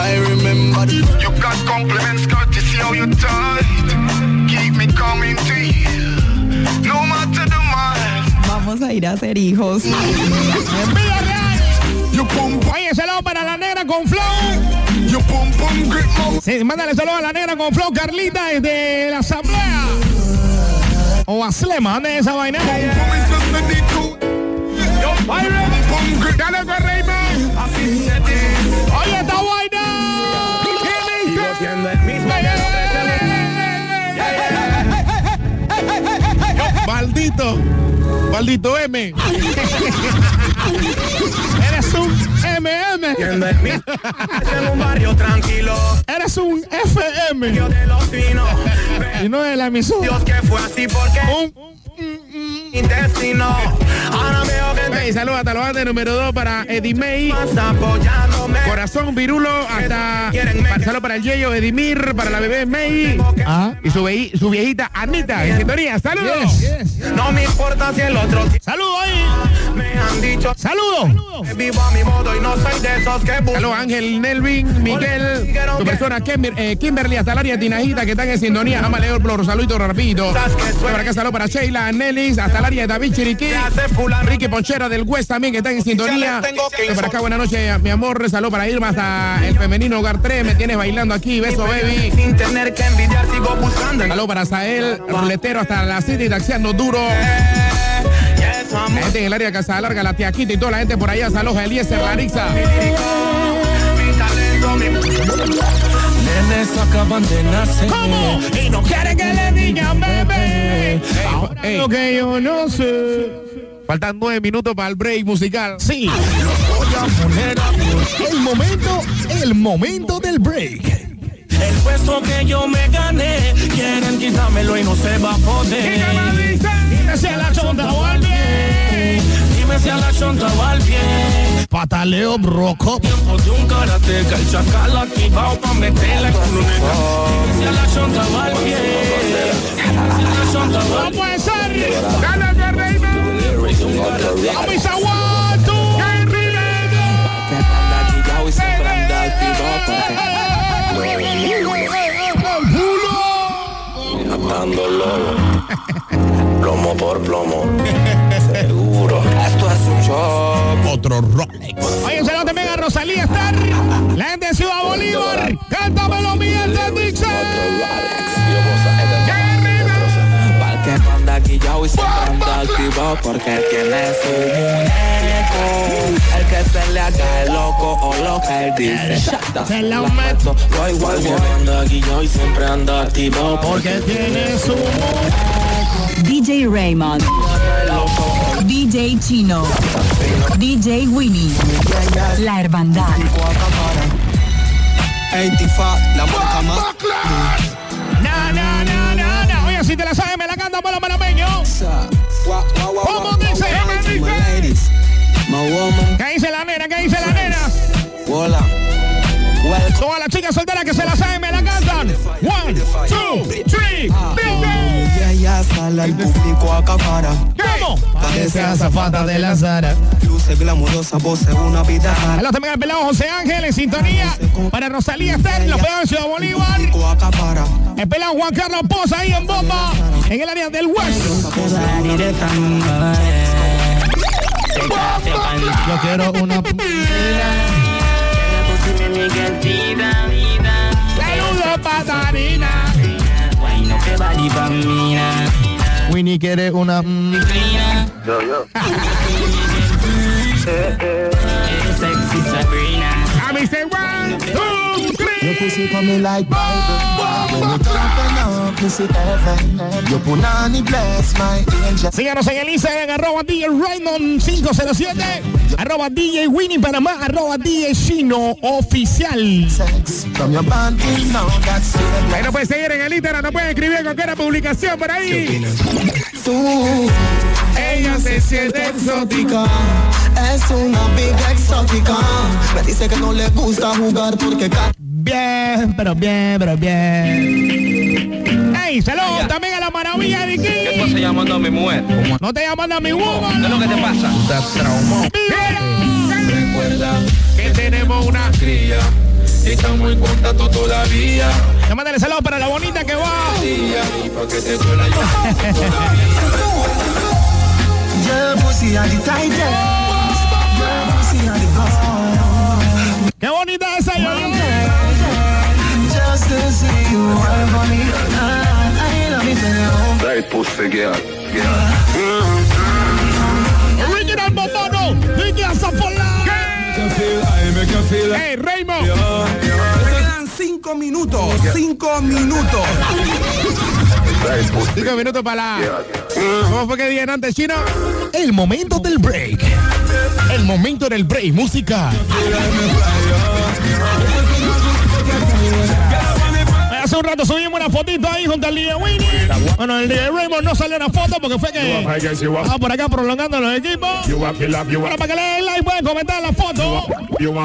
I remember the. You got compliments, got to see how you tight. Keep me coming to you. No matter the miles. Vamos a ir a ser hijos. Oye, saludo para la negra con flow. Sí, mándale saludo a la negra con flow, Carlita, desde la asamblea. O a Slema, ¿dónde es esa vaina? Oye, esta vaina. ¿Qué Sigo siendo el mismo que Maldito. Maldito M. Eres un MM. En un barrio tranquilo. Eres un FM. Yo de los finos. Y no de la emisora. Dios que fue así porque Un mi destino. Ahora veo saludos hasta los andes número 2 para Eddie May. Corazón Virulo hasta saludos para el Yeyo Edimir, para la bebé May y su, su viejita Anita en sintonía. Saludos. No me importa si el otro Saludos ahí. me han dicho Saludos. vivo a mi modo y no soy de esos que buscan. Saludos Ángel, Nelvin, Miguel, tu persona Kimber- eh, Kimberly, hasta el área de Tinajita que están en sintonía. Ama Leo Flor, saludito rapidito. Para acá saludos para Sheila, Nelis, hasta el área de David Chiriquí. Ricky Del West también que están en sintonía. Para acá, buenas noches, mi amor. Saludos para Irma hasta el femenino hogar 3. Me tienes bailando aquí. Beso, baby. Sin tener que envidiar sigo buscando. Saludos para Sael, ruletero hasta la City, taxiando duro. La gente en el área de Casa Larga, la tía Quita y toda la gente por allá. Saludos a Eliezer Larixa. Acaban de nacer. ¿Cómo? Y no quieren que le digan bebé. Lo que yo no sé. Faltan nueve minutos para el break musical. Sí. El momento, el momento del break. El puesto que yo me gané, quieren quitármelo y no se va a poder. Dime si a la chonta o al bien. Dime si a la chonta va al bien. Pataleo broco. Tiempo de un karateca, el chacal activado pa' meterle con un nega. Dime si a la chonta va al bien. Dime si a la chonta va al No puede ser. Rolex. Oye, un saludo también a Rosalía Star. La gente de Ciudad Bolívar. Cántamelo, Miguel de Dixon. Que anda guillao y siempre anda activo porque tiene su muñeco. El que se le haga el loco o lo que él dice. Se la meto. Voy, voy, Que voy. anda guillao y siempre anda activo porque tiene su DJ Raymond. DJ Chino. DJ Winnie. La Hermandad. La marca más. Na, na, na, na, na. Oye, si te la sabes, me la canta por los panameños. ¿Cómo dice? ¿Qué dice la nena? Al público a acapara. ¿Cómo? Parece azafata de la Zara. Luce glamurosa, pose una vida. Saludos también al pelado José Ángel en sintonía. Para Rosalía Esther, los pelados de Ciudad Bolívar. El pelado Juan Carlos Poza ahí en bomba. En el área del West. Yo quiero una. Saludos, patarina. Winnie quiere una. mm. A mí se one, two, three. Your pussy coming like Bible. When you open up, pussy heaven. Your punani bless my angel. Síganos en el Instagram, arroba DJ Raymond 507, arroba DJ Winnie Panamá, arroba DJ Chino Oficial. Nos pueden seguir en el Instagram, nos pueden escribir cualquier publicación por ahí. Tú, Ella se siente exótica. es una big exótica. Me dice que no le gusta jugar porque Bien, pero bien, pero bien. Hey, saludos también a la maravilla de ¿Qué aquí. estás llamando a mi mujer? No te llamando a mi woman. ¿Qué es lo que te pasa? Recuerda que tenemos una cría. Y está muy contacto todavía. Le mándale saludos para la bonita que va. Y Qué bonita esa yo. Right pussy girl. Original Bobono. Ricky Azapola. Hey, Raymond. Quedan cinco minutos, cinco minutos. Cinco minutos para la. ¿Cómo fue que dije antes, chino? El momento del break. El momento del break musical. Hace un rato subimos una fotito ahí junto al DJ Winnie. Bueno, el DJ Raymond no salió una foto porque fue que estaba por acá prolongando los equipos. Bueno, para que le den like pueden comentar la foto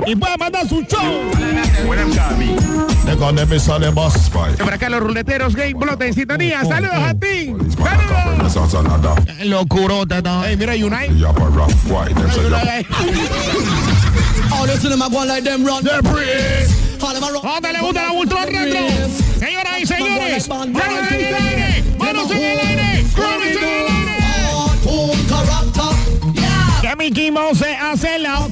y pueden mandar su show. They're gonna be on the bus spy. Por acá los ruleteros Game Blot en sintonía. Saludos a ti. Another. Locurota, no. Hey, mira, say yap. All the cinema go like them run. The breeze. All them a run. ¿Dónde le gusta la Ultron Retro? Señoras y señores, manos en el aire, manos en el aire, manos en el aire. Que Mickey Mouse se hace la.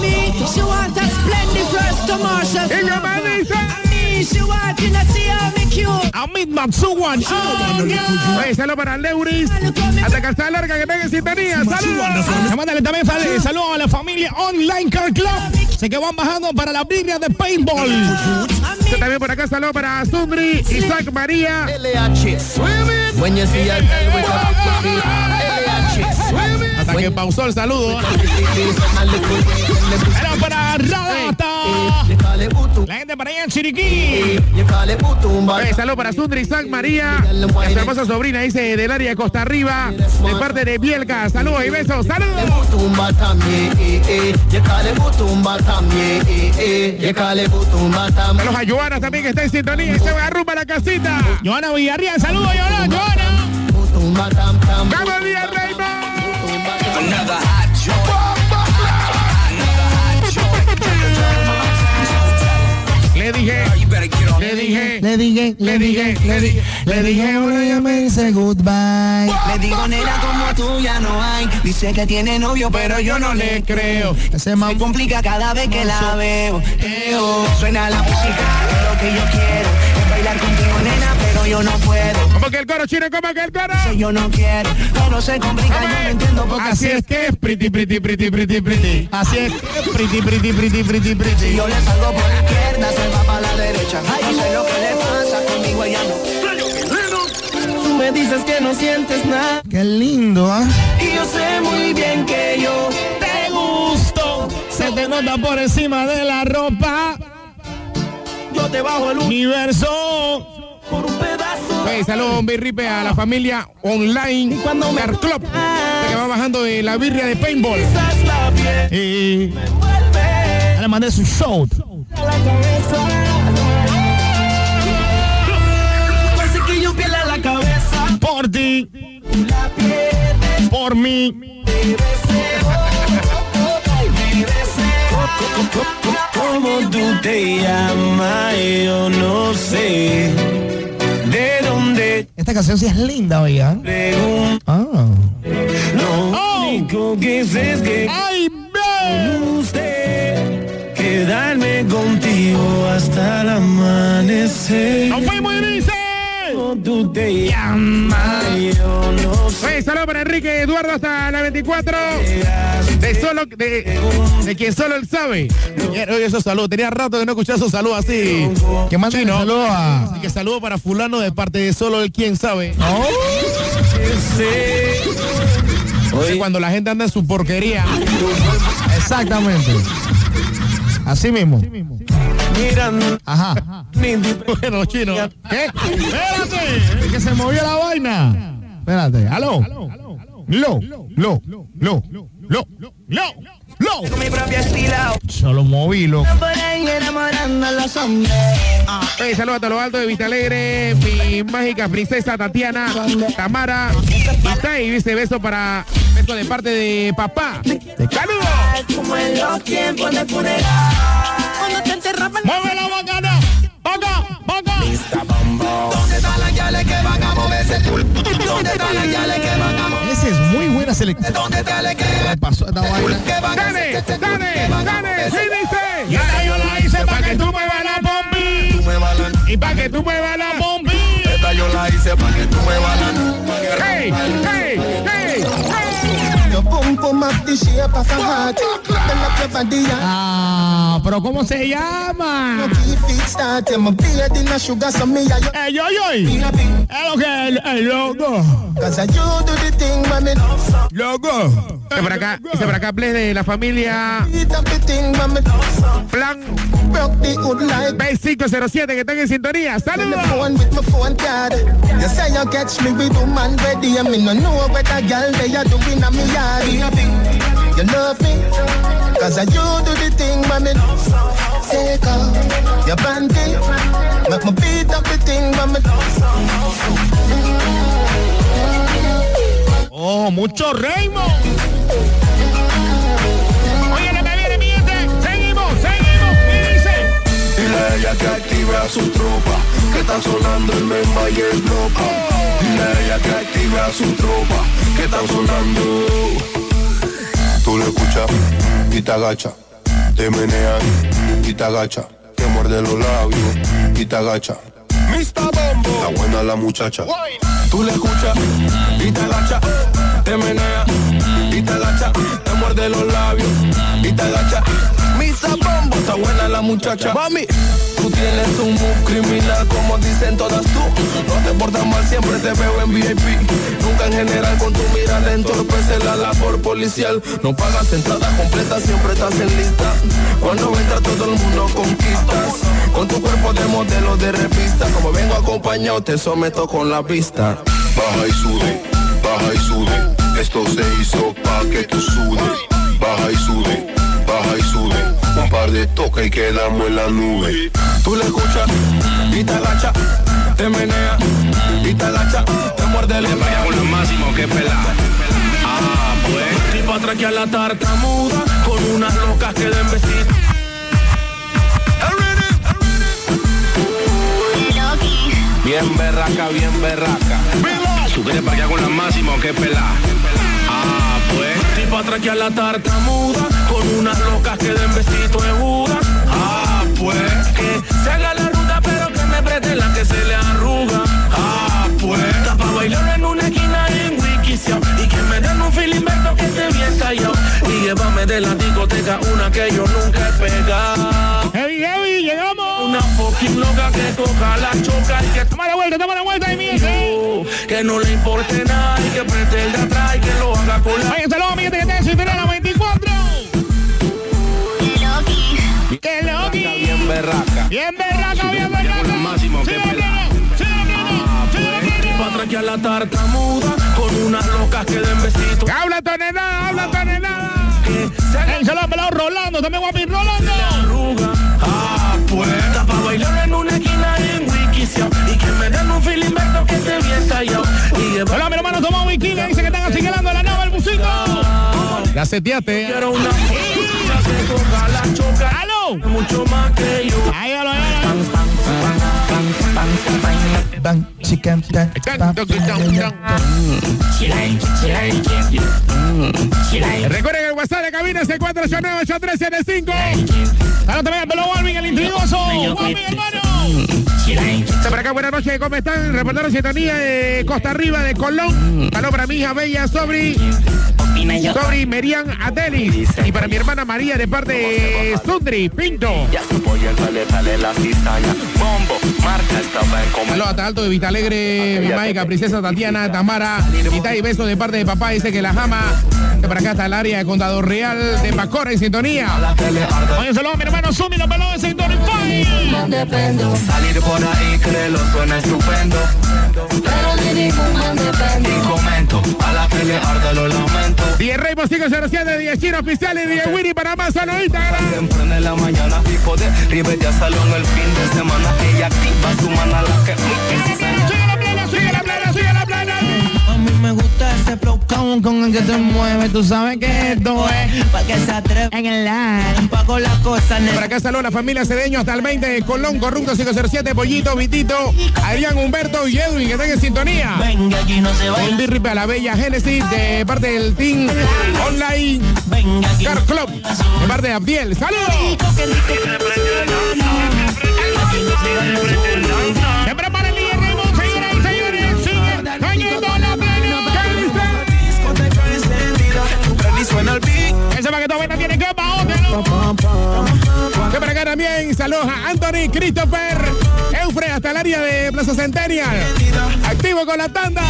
Me she want a splendid first to Marshall. Y yo me dice, she want to see how me cute. a Mid Matsuwan. Oh, no. Hey, saludos para Leuris. Hasta calzada larga que venga en sintonía. Saludos. Mándale también sal- saludos a la familia Online Car Club. Sé que van bajando para la Biblia de Paintball. También por acá saludos para Sundri, Isaac María. When you see que pausó el saludo. Era para Radata. La gente para allá en Chiriquí. Eh, saludos para Sundri, Isaac María. A su hermosa sobrina, dice, del área de Costa Arriba. De parte de Bielka. Saludos y besos. Saludos. Eh, eh. Eh, eh. Saludos a Joana también que está en sintonía y se va rumba a la casita. Joana Villarreal, saludos Joana, Another hot Le dije, le dije, Le dije, le dije, le dije, le dije, ahora ella me dice goodbye. Le digo, nena, como tú ya no hay. Dice que tiene novio, pero yo no le creo. Ese man Me complica cada vez que la veo. Eo. Suena la música, lo que yo quiero. Yo no puedo. como que el coro chino, como que el coro. Eso yo no quiero. Pero se complica, yo no entiendo por qué Así es que es pretty, pretty, pretty, pretty, pretty. Así es que es pretty, pretty, pretty, pretty, pretty. Yo le salgo por la izquierda, se va para la derecha. No sé lo que le pasa conmigo, ella no. Tú me dices que no sientes nada. Qué lindo, ¿ah? Y yo sé muy bien que yo Te gusto, se te nota por encima de la ropa. yo te bajo el Universo. Por un pedazo. Hey, saludos, Bay Ripe, a la familia online cuando me Car Club. Que va bajando de la birria de paintball. Quizás la piel Y le mandé su show. a la cabeza. Parece que yo pierda la cabeza. Por ti, por mí. ¿Cómo tú te llamas? Yo no sé. ¿De dónde Esta canción sí es linda, oiga. pregunto? Ah. Lo Oh. único que sé es que ¡Ay, quedarme contigo hasta el amanecer. ¡Nos y dice! ¿Cómo tú te llamas? Yo no sé. Hey, saludos para Enrique Eduardo hasta la 24. De solo, de, de quien solo él sabe. Oye, esos saludos. Tenía rato de no escuchar esos saludos así. Que manden saludo a... Así que saludo para fulano de parte de solo el quien sabe. Oye, cuando la gente anda en su porquería. Exactamente. Así mismo. Mirando Ajá. Bueno, chino. ¿Qué? Espérate, que se movió la vaina. Espérate. Aló. Lo, lo, lo, lo, lo, lo. mi propio estilo. Solo moví, loco. Por ahí enamorando a los hombres. Hey, saludos a lo alto de Vista Alegre, mi mágica princesa Tatiana, Tamara, y Tai, dice beso para, beso de parte de papá. ¡Saludos! Como en los tiempos de funeral. Cuando te enterraban ¡Mueve la. ¡Boca! ¿Dónde están las yales que van a? ¿Dónde están las yales que van a moverse? Esa es muy buena selección. ¿Dónde que ¡Dale! ¡Dale! ¡Dale! ¡Sí dice! Y ahora yo la hice para que tú muevas la balan? Y para que tú muevas la pompi. Esta yo la hice para que tú me. ¡Hey! ¡Hey! ¡Hey! The shape of a heart. Build up your body, yeah. Ah, pero ¿cómo se llama? Ey, yo. Es lo que el, el mami. Loco. Dice por acá, dice por acá, Bles de la familia. Plan Broke the hood like. B507 que están en sintonía. ¡Saludos! phone with my phone card. You say you catch me with woman ready. I mean, no know what a girl they are doing on me yard. You love me, cause I you do the thing, mommy. Take off your panty. Make me beat up the thing, mommy. Oh, mucho Raymond. Oye, lo que viene, mi gente. Seguimos, seguimos. Y dice. Dile a ella que active a su tropa, que está sonando el memba y el tropa. Dile a ella que active a su tropa, que está sonando. Tú lo escuchas y te agacha, te menean y te agacha, te muerde los labios y te agacha. Mr. Bombo, está buena la muchacha. Tú le escuchas y te agacha, te menea y te agacha, te muerde los labios y te agacha. Está buena la muchacha. Mami, tú tienes un move criminal como dicen todas tú. No te portas mal, siempre te veo en VIP. Nunca en general con tu mirada entorpece la labor policial. No pagas entrada completa, siempre estás en lista. Cuando entra todo el mundo conquistas. Con tu cuerpo de modelo de revista. Como vengo acompañado, te someto con la vista. Baja y sube, baja y sube. Esto se hizo pa' que tú sudes. Baja y sube, baja y sube. Un par de toques y quedamos en la nube. Tú le escuchas y te agacha, te menea y te agacha, te muerde el vaya con lo máximo que pela. Ah, pues. Tipo atraque a la tartamuda con unas locas que den besitos. Bien berraca, bien berraca. Tú quieres pa' allá con la máximo que pela. Ah, pues. Tipo atraque a la tartamuda con unas locas que den besitos de Judas. Ah, pues. Que se haga la ruta pero que me preste la que se le arruga. Ah, pues. Está pa' bailar en una esquina en Wikisio y que me den un filimberto que esté bien callado. Y llévame de la discoteca una que yo nunca he pegado. Heavy, heavy, llegamos. Una fucking loca que toca la choca y que Toma la vuelta, toma la vuelta y mi gente. que no le importe nada y que preste atraque a la tartamuda con unas locas que den besitos. Habla tonelada, habla haga El saludo pelado Rolando, también guapi Rolando. arruga. Ah, pues. Está pa' bailar en una esquina en Wikisio y que me den un filimberto que esté bien lleva Hola, mi hermano Tomás Wikini, dice que están asigilando la nave, el busito. La seteaste. Quiero una. ¡Aló! Mucho más que yo. Ahí ahí. Bang, chicken, bang, bang, Recuerden el WhatsApp de cabina es el 489-8375. Ahora también el Pelo Walvin, el intrigoso. Walvin, hermano. Acá, buenas noches, ¿cómo están? Reportero sintonía de Costa Arriba, de Colón. Saludos para mi hija Bella Sobri. Sobri Merian Adelis. Y para mi hermana María de parte de Sundri Pinto. Ya se apoya, la cizaña. Bombo, Saludos hasta Alto de Vista Alegre, mi mágica princesa Tatiana, Tamara, mitad y beso de parte de papá, dice que la ama. Que por acá está el área de Condado Real de Macora en sintonía. Oye, saludos a mi hermano Sumi, los pelos de Sintonify. Salir por ahí, créelo, suena estupendo. Pero de ningún man depende. A la que le arde lo lamento. 10 Rey Mostigo 07, 10 Chino y 10 Winnie para más solo Instagram. Temprano en la mañana, pico de River ya salón el fin de semana. Ella activa su mana, la que con, con el que te mueve. Tú sabes que esto es pa' que se atreva en el live. Pago las cosas, Por acá saludos a la familia Cedeño hasta el 20 de Colón, Corrupto 507, Pollito, Vitito, Adrián Humberto y Edwin que están en sintonía. Venga, aquí no se Un birri a la bella Genesis de parte del team Online Venga, aquí Car Club de parte de Abdiel. ¡Saludos! Ese paquete también se aloja Anthony Christopher Eufre hasta el área de Plaza Centennial. Activo con la tanda.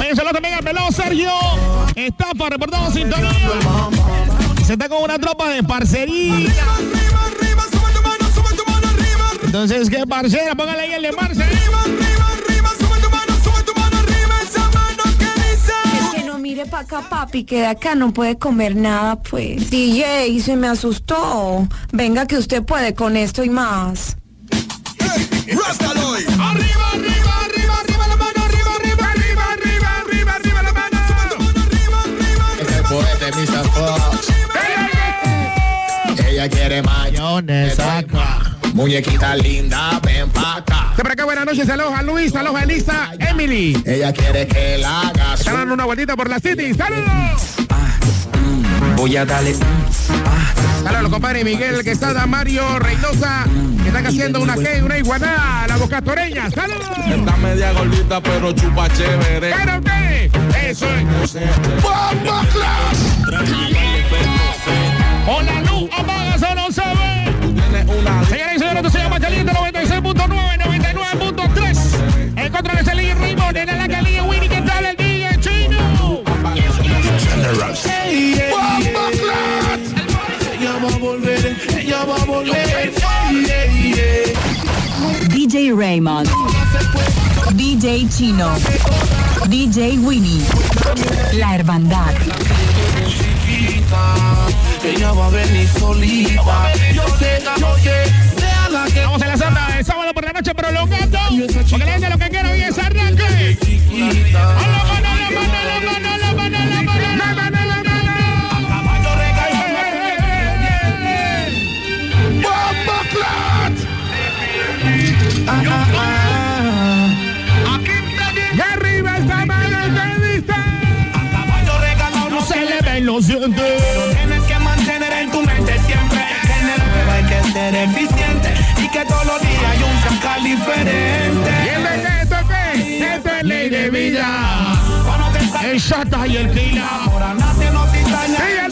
Oye, saludos también al Sergio. Está para reportado sintonía. Se está con una tropa de parcería. Entonces, ¿qué parcera? Póngale ahí el de Marcel. Mire pa' acá, papi, que de acá no puede comer nada, pues. DJ, se me asustó. Venga que usted puede con esto y más. Rastaloy. Arriba, arriba, arriba, arriba la mano, arriba, arriba, arriba, arriba, arriba, arriba la mano. Este poeta es Mr. Fox. Ella quiere mayonesa. Muñequita linda, ven pa' acá. Siempre acá, buenas noches. Saludos a Luis, saludos a Elisa, Emily. Ella quiere que la haga. Están dando una vueltita por la city. ¡Saludos! Voy a darle. Saludos, compadre Miguel, que está Mario Reynosa, que están haciendo una que, una iguana, la boca toreña. ¡Saludos! Está media gordita, pero chupa chévere. ¿Pero qué? Eso es. ¡Bomba Hola, Raymond. DJ Chino. DJ Winnie. La Hermandad. Ella va a venir solita. Yo sé, yo sé. Déjala que. Vamos a la santa el sábado por la noche prolongando. Porque la gente lo que quiere hoy es arranque. ¡Hola, mano, la mano, la mano, la mano, Tienes que mantener en tu mente siempre Pero hay que ser eficiente Y que todos los días hay un chacal diferente ¿Y el de qué esto qué? Esto es ley de vida. El chata y el kila. Sigue el día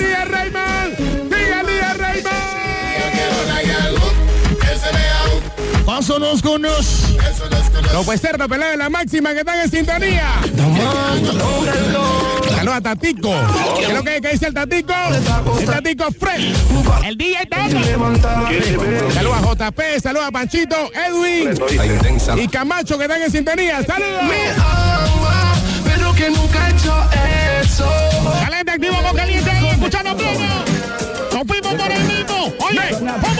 Pásanos con nos. No puede ser, no pelea de la máxima que están en sintonía. Saludos a Tatico. ¿Qué es lo que, que dice el Tatico? El Tatico Fred. El DJ Tano. Saludos a JP, saludos a Panchito, Edwin y Camacho que están en sintonía. Saludos. Pero que nunca he hecho eso. Caliente, activo con caliente escuchando pleno. Nos fuimos por el mismo. Oye. Dice.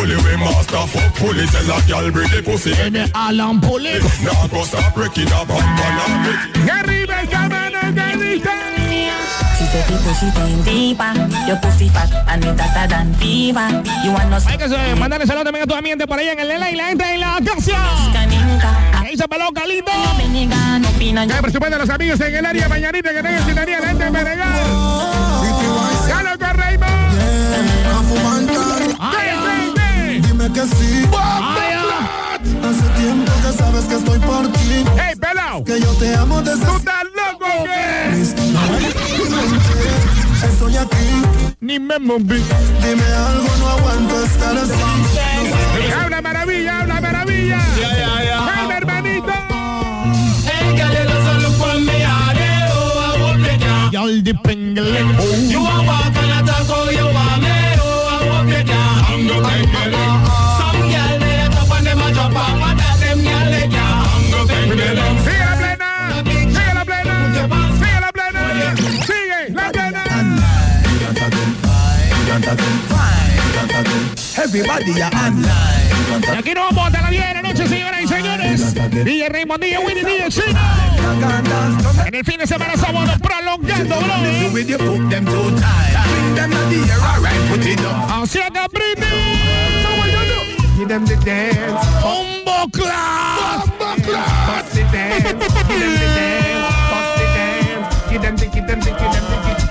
Headroom bully we master fuck bully Tell a girl bring the pussy Tiene Alan Pulido. Now go stop breaking up and Y arriba esta mano que dice. She said the pussy thing deeper. Your pussy fat and it hotter than fever. You want no Hay que eh, mandarle saludos también a tu ambiente por ahí en el Lela y la gente en la casa. Ahí se peló Calito. Que por supuesto los amigos en el área mañanita que tengan sintonía, la gente en. Dime que sí. Hace tiempo que sabes que estoy por ti. Hey, pelao. Que yo te amo desde ¿Tú estás loco qué? Estoy aquí. Ni me moví. Dime algo, no aguanto estar así. Habla maravilla, habla maravilla. Habla, hermanito. Y'all depend You are walk and attack, oh, you are me, oh, I walk you down. Everybody are online. Y aquí nos vamos hasta las 10 de la noche, señoras y señores. DJ Raymond, DJ Winnie, DJ Chino. En el fin de semana sábado prolongando, bro. Bring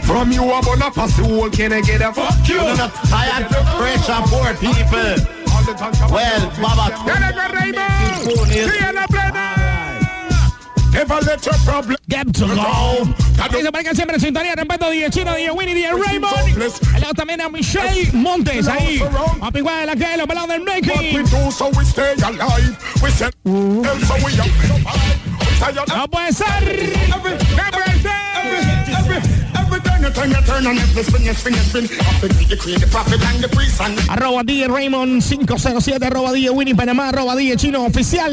From you up on a pussy hole, can I get a fuck you? Tired to pressure poor people. Well, Baba. Never let your problem get to go. Dice para que siempre en sintonía, respeto DJ Chino, DJ Winnie, DJ Raymond. El lado también a Michelle Montes ahí. A Piguá de la los pelados del What we Nike. do so we stay alive. We said, and so we up. No puede ser. No puede ser. Every turn you turn, you turn, and every spin you spin, you spin. Up you create the profit and the priest and Arroba DJ Raymond 507, arroba DJ Winnie Panamá, arroba DJ Chino Oficial.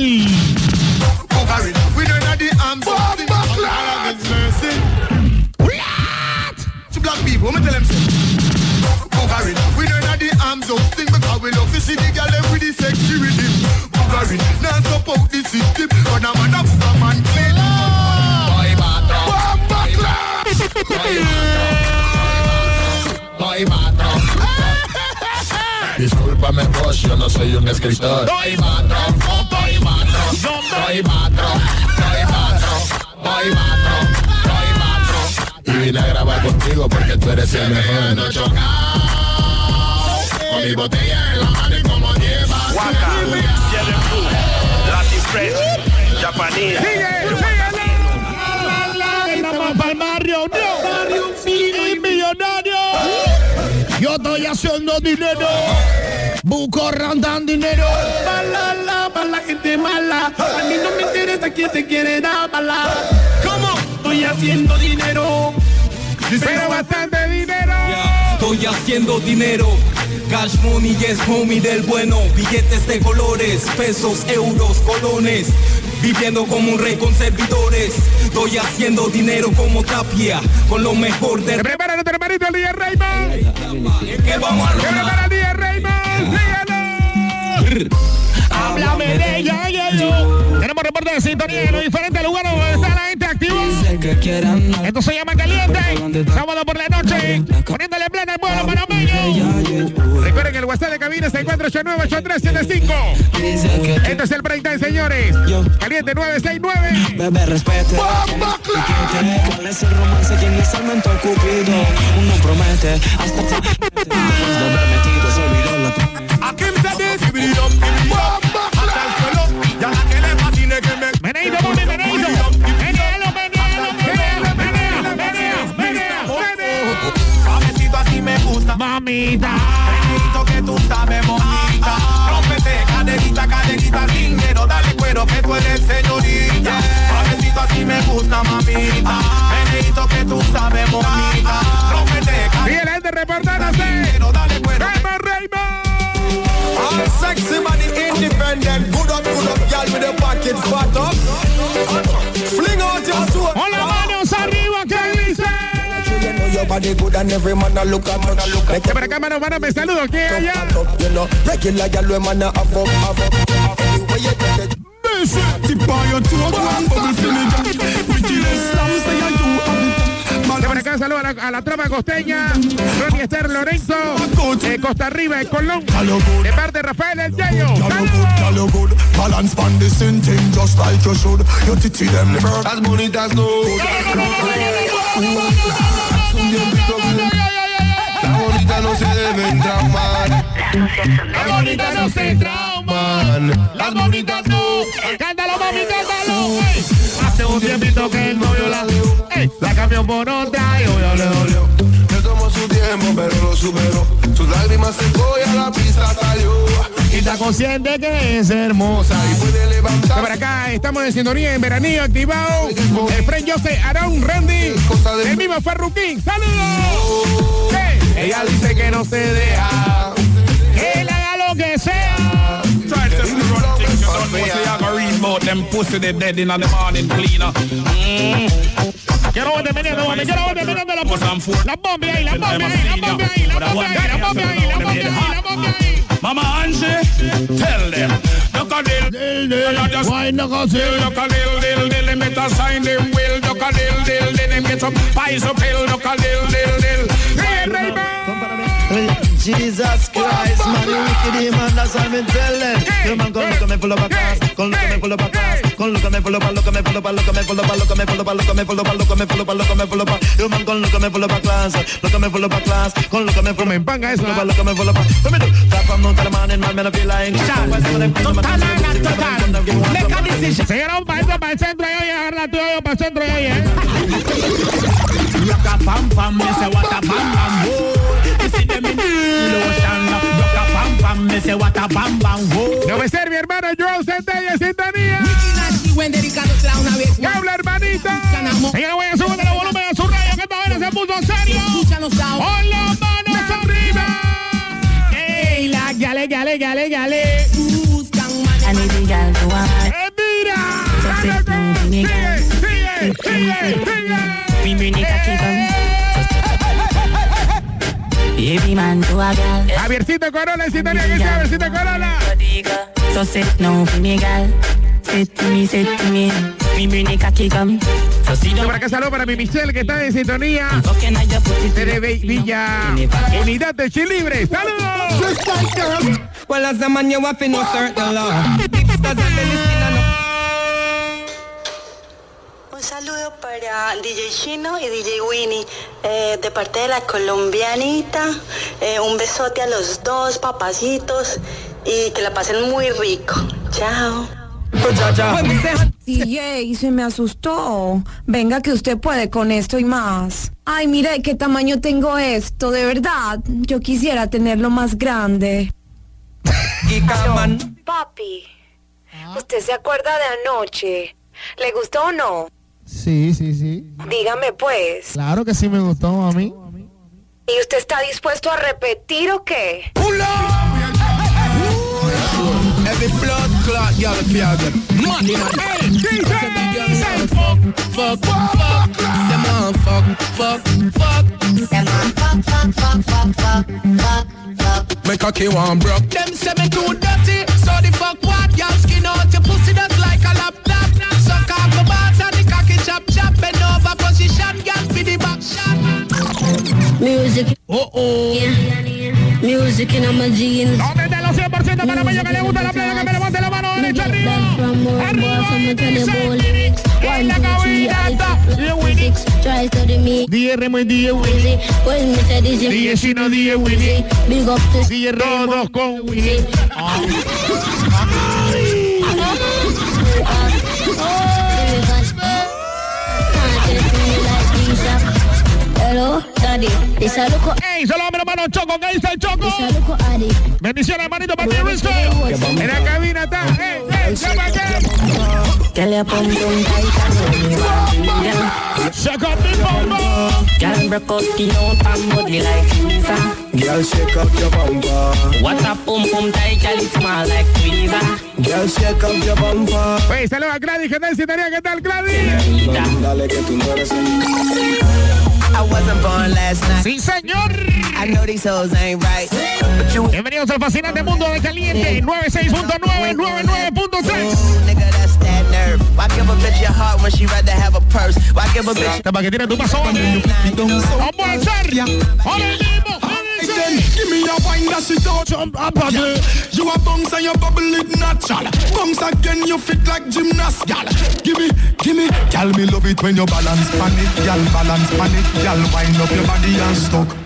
cover it. We don't have the arms of the Allah. To black people, me tell them say. Cover it. We don't have the arms of thing because we love to see the girl with the sexy rhythm. Cover it. Now stop out the system. But now man up a man clean. Boy batro. Boy batro. Discúlpame vos, yo no soy un escritor. Soy matro, soy matro, soy matro, soy matro, soy matro, soy matro. Y vine a grabar contigo porque tú eres el mejor. No Con mi botella en la mano y como llevas. Waka, Latin Fresh, Japanese. Haciendo dinero. Busco randan dinero. Para la gente mala. A mí no me interesa quién te quiere dar bala. ¿Cómo? Estoy haciendo dinero. Pero bastante dinero. Estoy haciendo dinero. Cash money yes homie del bueno. Billetes de colores, pesos, euros, colones. Viviendo como un rey con servidores. Estoy haciendo dinero como Tapia. Con lo mejor del Prepárate, hermanito, el DJ Raymond. vamos a Prepara el DJ Raymond. Háblame de ella. Tenemos reporte de sintonía en los diferentes lugares donde está la gente activa. Esto se llama Caliente. Sábado por la noche. Poniéndole plena al pueblo panameño. Recuerden que el WhatsApp de cabina está en 489-8375. Este es el breakdown, señores. Caliente 969. Bebé, respete. ¿Cuál es el romance? ¿Quién es el cupido? Uno promete hasta que me. Meneito, mami, meneito. Menealo, menealo, menealo, menealo. Suavecito así me gusta. Mamita. Meneito que tú sabes, mamita. Rómpete, caderita, caderita, dinero. Dale cuero que tú eres señorita. Suavecito así me gusta, mamita. Meneito que tú sabes. Rómpete, gente reportándose. dale cuero. Raymond, Raymond. All sexy money independent. Good up, good up, y'all with the pockets fat up. Fling out your soul. Con las manos arriba, ¿qué dice? You know your body good and every man a look at man a look at Que por acá, mano, mano, me saludo. ¿Quién allá? You know, regular y'all we man a have up, have up. Anyway you take it. Tip on your toe, one bubble feeling. Wickedest Acá saludo a la, a la tropa costeña. Ronnie Esther Lorenzo. eh, Costa Riba, en Colón. De parte de Rafael El Yayo. Y'all look good, balance pan the same thing just like you should. You titty them never as bonitas no. La bonita no se deben traumar. Las bonitas no se trauman. Las bonitas no. Cántalo, mami, cántalo. Hace un tiempito que el novio la La cambió por otra y hoy le dolió. Le tomó su tiempo pero lo superó. Sus lágrimas secó y a la pista salió. Y está consciente que es hermosa. Y puede levantar. Por acá estamos en sintonía en veranillo activado. El friend Jose Aaron Randy. El mismo Ferruquín. ¡Saludos! Ey, Ella dice que no se deja. Que él haga lo que sea. Try to run things, you don't know, say I go read about them pussy they dead in the morning cleaner. Mm. Quiero ver meneando, mami. Quiero ver meneando la La bomba ahí, la bomba ahí, la bomba ahí, la bomba ahí, la bomba ahí, la bomba ahí, la bomba ahí. Mama Angie, tell them. Look a dill, dill, dill. Why not go see? Look a dill, dill, dill. Them better sign them will. Look a dill, dill, dill. Them get some pies up hill. Look a dill, dill, dill. Hey, Raymond. Jesus Christ, man, Money wicked, man, that's what me tell them. Your man come look at me full of a class, come look at me full of a class, come look at me full of a, look at me full of a, look at me full of a, look at me full of a, look at me full of a, look at me full of a, look at me full of a. Your man come look at me full of a class, look at me full of a class, come look at me full of a, panga eso, look at me full of a. Let me do. Top from noon to the morning, man, man, I feel like. Señora, vamos para adentro, para el centro, y oye, agarra la tuya, para el centro, y oye. Rock a pam pam, me say what a bam bam whoa. You see them in lotion. Rock a pam pam, No me ser mi hermano Joel Centella en sintonía. ¿Qué habla, hermanita? Señora, voy a subir el volumen a su radio, que esta vez se puso serio. Con las manos arriba. Ey, la gale, gale, gale, gale. ¡Eh, mira! So sit down, give Javiercito Corona, es Italia, que sea Javiercito Corona. Para acá saludo para mi Michelle que está en sintonía. Desde Villa Unidad de Chilibre ¡Saludos! Saludo para DJ Chino y DJ Winnie eh, de parte de la colombianita. Eh, un besote a los dos, papacitos, y que la pasen muy rico. Chao. DJ, se me asustó. Venga que usted puede con esto y más. Ay, mire de qué tamaño tengo esto, de verdad. Yo quisiera tenerlo más grande. Papi, ¿usted se acuerda de anoche? ¿Le gustó o no? Sí, sí, sí. Dígame pues. Claro que sí me gustó a mí. ¿Y usted está dispuesto a repetir o qué? Every blood clot, y'all fear them. Money, Fuck, fuck, fuck, them on fuck, fuck, fuck. Them on fuck, fuck, fuck, fuck, fuck, fuck, fuck. Make a key one broke. Them say me too dirty, so the fuck what? Y'all skin out your pussy that's like a laptop. Bend over position, girl for the back shot. Music. Oh, oh. Music in my jeans. ¿Dónde está los 100% panameños que le gusta la playa? Que me levante la mano derecha arriba. En la caminata. DJ Remo y DJ DJ DJ DJ Rodos con Winnie. Hello, daddy. This a look ¡Ey, solo hombre, hermano Choco! ¿Qué dice el Choco? Bendiciones, hermanito, para ti, Risco. En la cabina está. Up the. Girl, break out the out and body like. Girl, shake up your bumper. What a pum pum tight, girl, it smell like. Girl, shake up your bumper. Saludos a Gladys, que tal? ¿Qué tal, Gladys? Dale que tú no eres I Sí, señor. Bienvenidos al fascinante mundo de caliente 96.9, 99.3. Hasta para que tire tu paso, vamos a ¡Ahora el Ahora mismo. Give me your wine that shit out jump up again. You a bounce and you bubble it natural. Bounce again, you fit like gymnast, gal. Give me, give me, gal. Me love it when you balance panic, gal. Balance panic, gal. Wind up your body and stuck.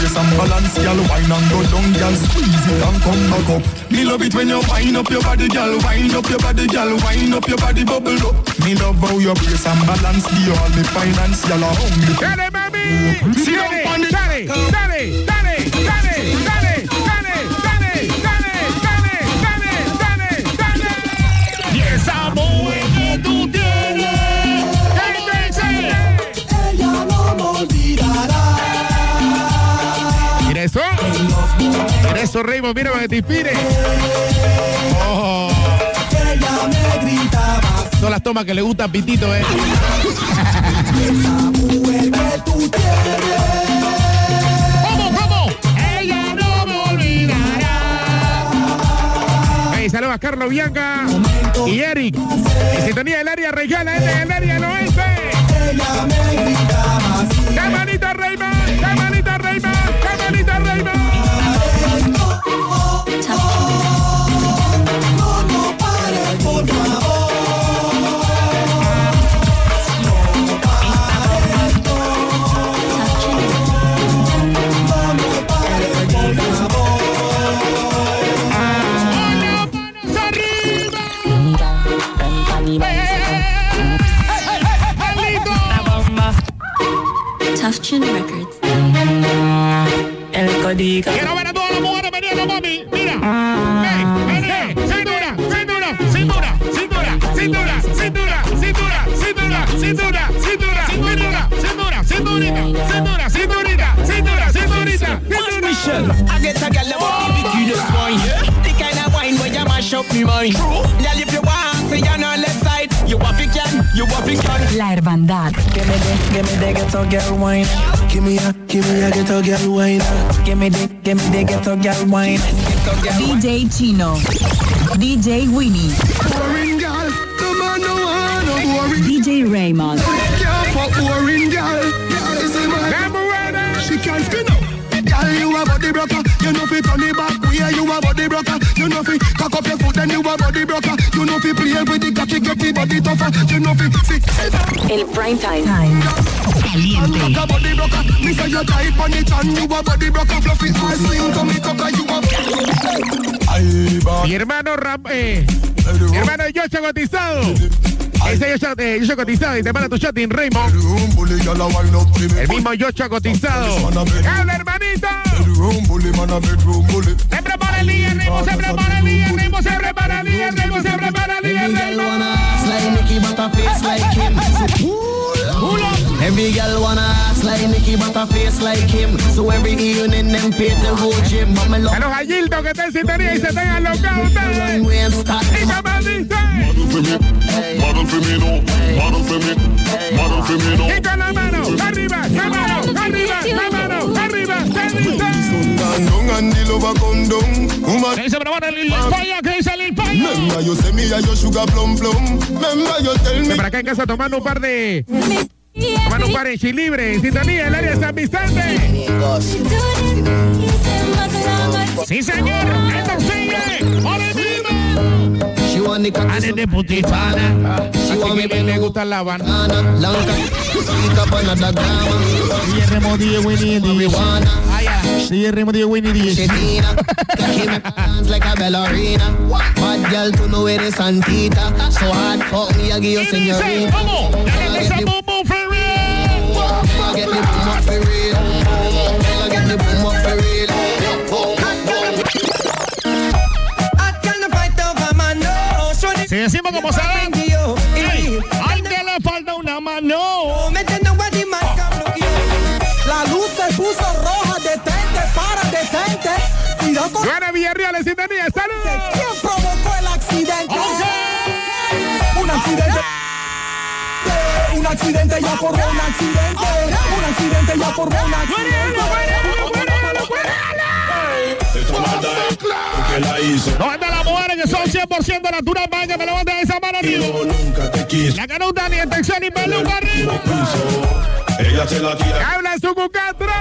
Brace and balance, gal. Wine and go down, gal. Squeeze it and come back up. Me love it when you wind up your body, gal. Wind up your body, gal. Wind up your body, bubble up. Me love how you brace and balance. The all me finance, gal. Hungry. Dale, mami. Sí, dale, dale, dale, dale, dale, dale, Eso, Raymond, mira para que te inspire. Oh. Son las tomas que le gusta a Pitito, eh. saludos a Carlos Bianca y Eric. En sintonía del área regional, la gente del área del oeste. ¡Camanita Raymond! ¡Camanita Raymond! ¡Camanita Raymond! of Chin Records. El código. Quiero ver a todas las mujeres mami. Mira. Cintura, cintura, cintura, cintura, cintura, cintura, cintura, cintura, cintura, cintura, cintura, cintura, cinturita, cintura, cinturita, cintura, cinturita. Michelle. I get a girl that want to be the wine. The kind of wine where you mash up me mind. True. La hermandad. DJ Chino. DJ Winnie. DJ Raymond. She can't spin up. Girl, you a body. You know fit on the back. Where you a know fi cock up your foot then you a body broker. You know fi play with the cocky get the body tougher. You know fi sit. El prime time. Caliente. Cock a body broker. Me say you tight on it and you a body broker. Fluffy ass slim to me cock a you a. Mi hermano Ram, eh, mi hermano Yocho cotizado. Ese Yocho, eh, Yocho cotizado y te para tu shot in Raymond. El mismo Yocho cotizado. ¡Habla, hermanito! Se prepara el día, Raymond, se prepara el día, Raymond, se prepara el día, Raymond, se prepara el día, Raymond. Like Nicky but a face like him. Every girl wanna ass like Nicky but a face like him. So every evening them pay the whole gym. But me love A que estén en sintonía y se tengan locados ustedes. Y me maldice. Model for me no, model for me, model for me no. Y con la mano, arriba, la mano, arriba, la mano, arriba, ¿qué dice? Me. Para acá en casa tomando un par de... Tomando un par de chilibre en sintonía, el área de San Vicente. Sí, señor, esto sigue. ¡Ole, de putizana. Así que bien le gusta la habana. Winnie Winnie 10. like a ballerina. Bad girl to know where is Santita. So hard fuck me, I give señorita. Vamos, dale Si decimos como saben, ¡ay! ¡Ay, que le falta una mano! La luz se puso roja, detente, para, detente. Cuidado Villarreal en sintonía, ¡salud! quién provocó el accidente. Un accidente. Un accidente ya formó un accidente. Un accidente ya formó un accidente. La hizo. ¿Dónde las mujeres que son 100% natural para que me levanten esa mano arriba? Yo nunca te quise. La canuta ni en Texas ni peluca arriba. Ella se la tira. ¡Habla su cucatro!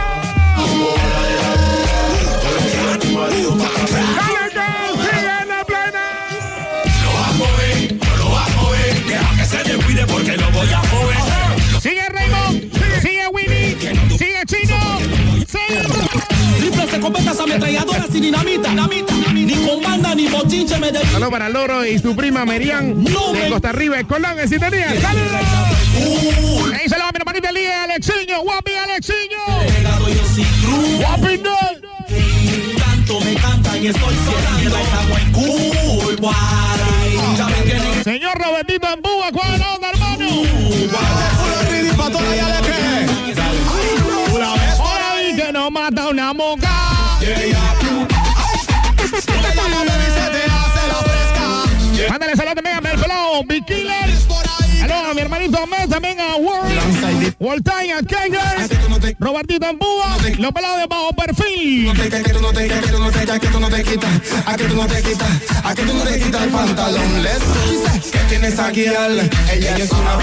¡Dale que sigue en la plena! Sigue Raymond, sigue Winnie, sigue Chino, sigue... Escopetas ametralladoras y dinamita. dinamita. Ni con banda ni bochinche me de... Saludos para Loro y su prima Merian de Costa Rica, Colón, en sintonía. ¡Saludos! Va mi hermanita Lía, Alexiño, guapi Alexiño. Guapi no. Me cantan y estoy sonando. Cool, Señor Robertito en Búa, ¿cuál onda, hermano? Ahora vi que no mata una moca. Robertito Mes, también a World, Woltain, a Robertito en Búa, los pelados de bajo perfil. Que tienes aquí al, ella es una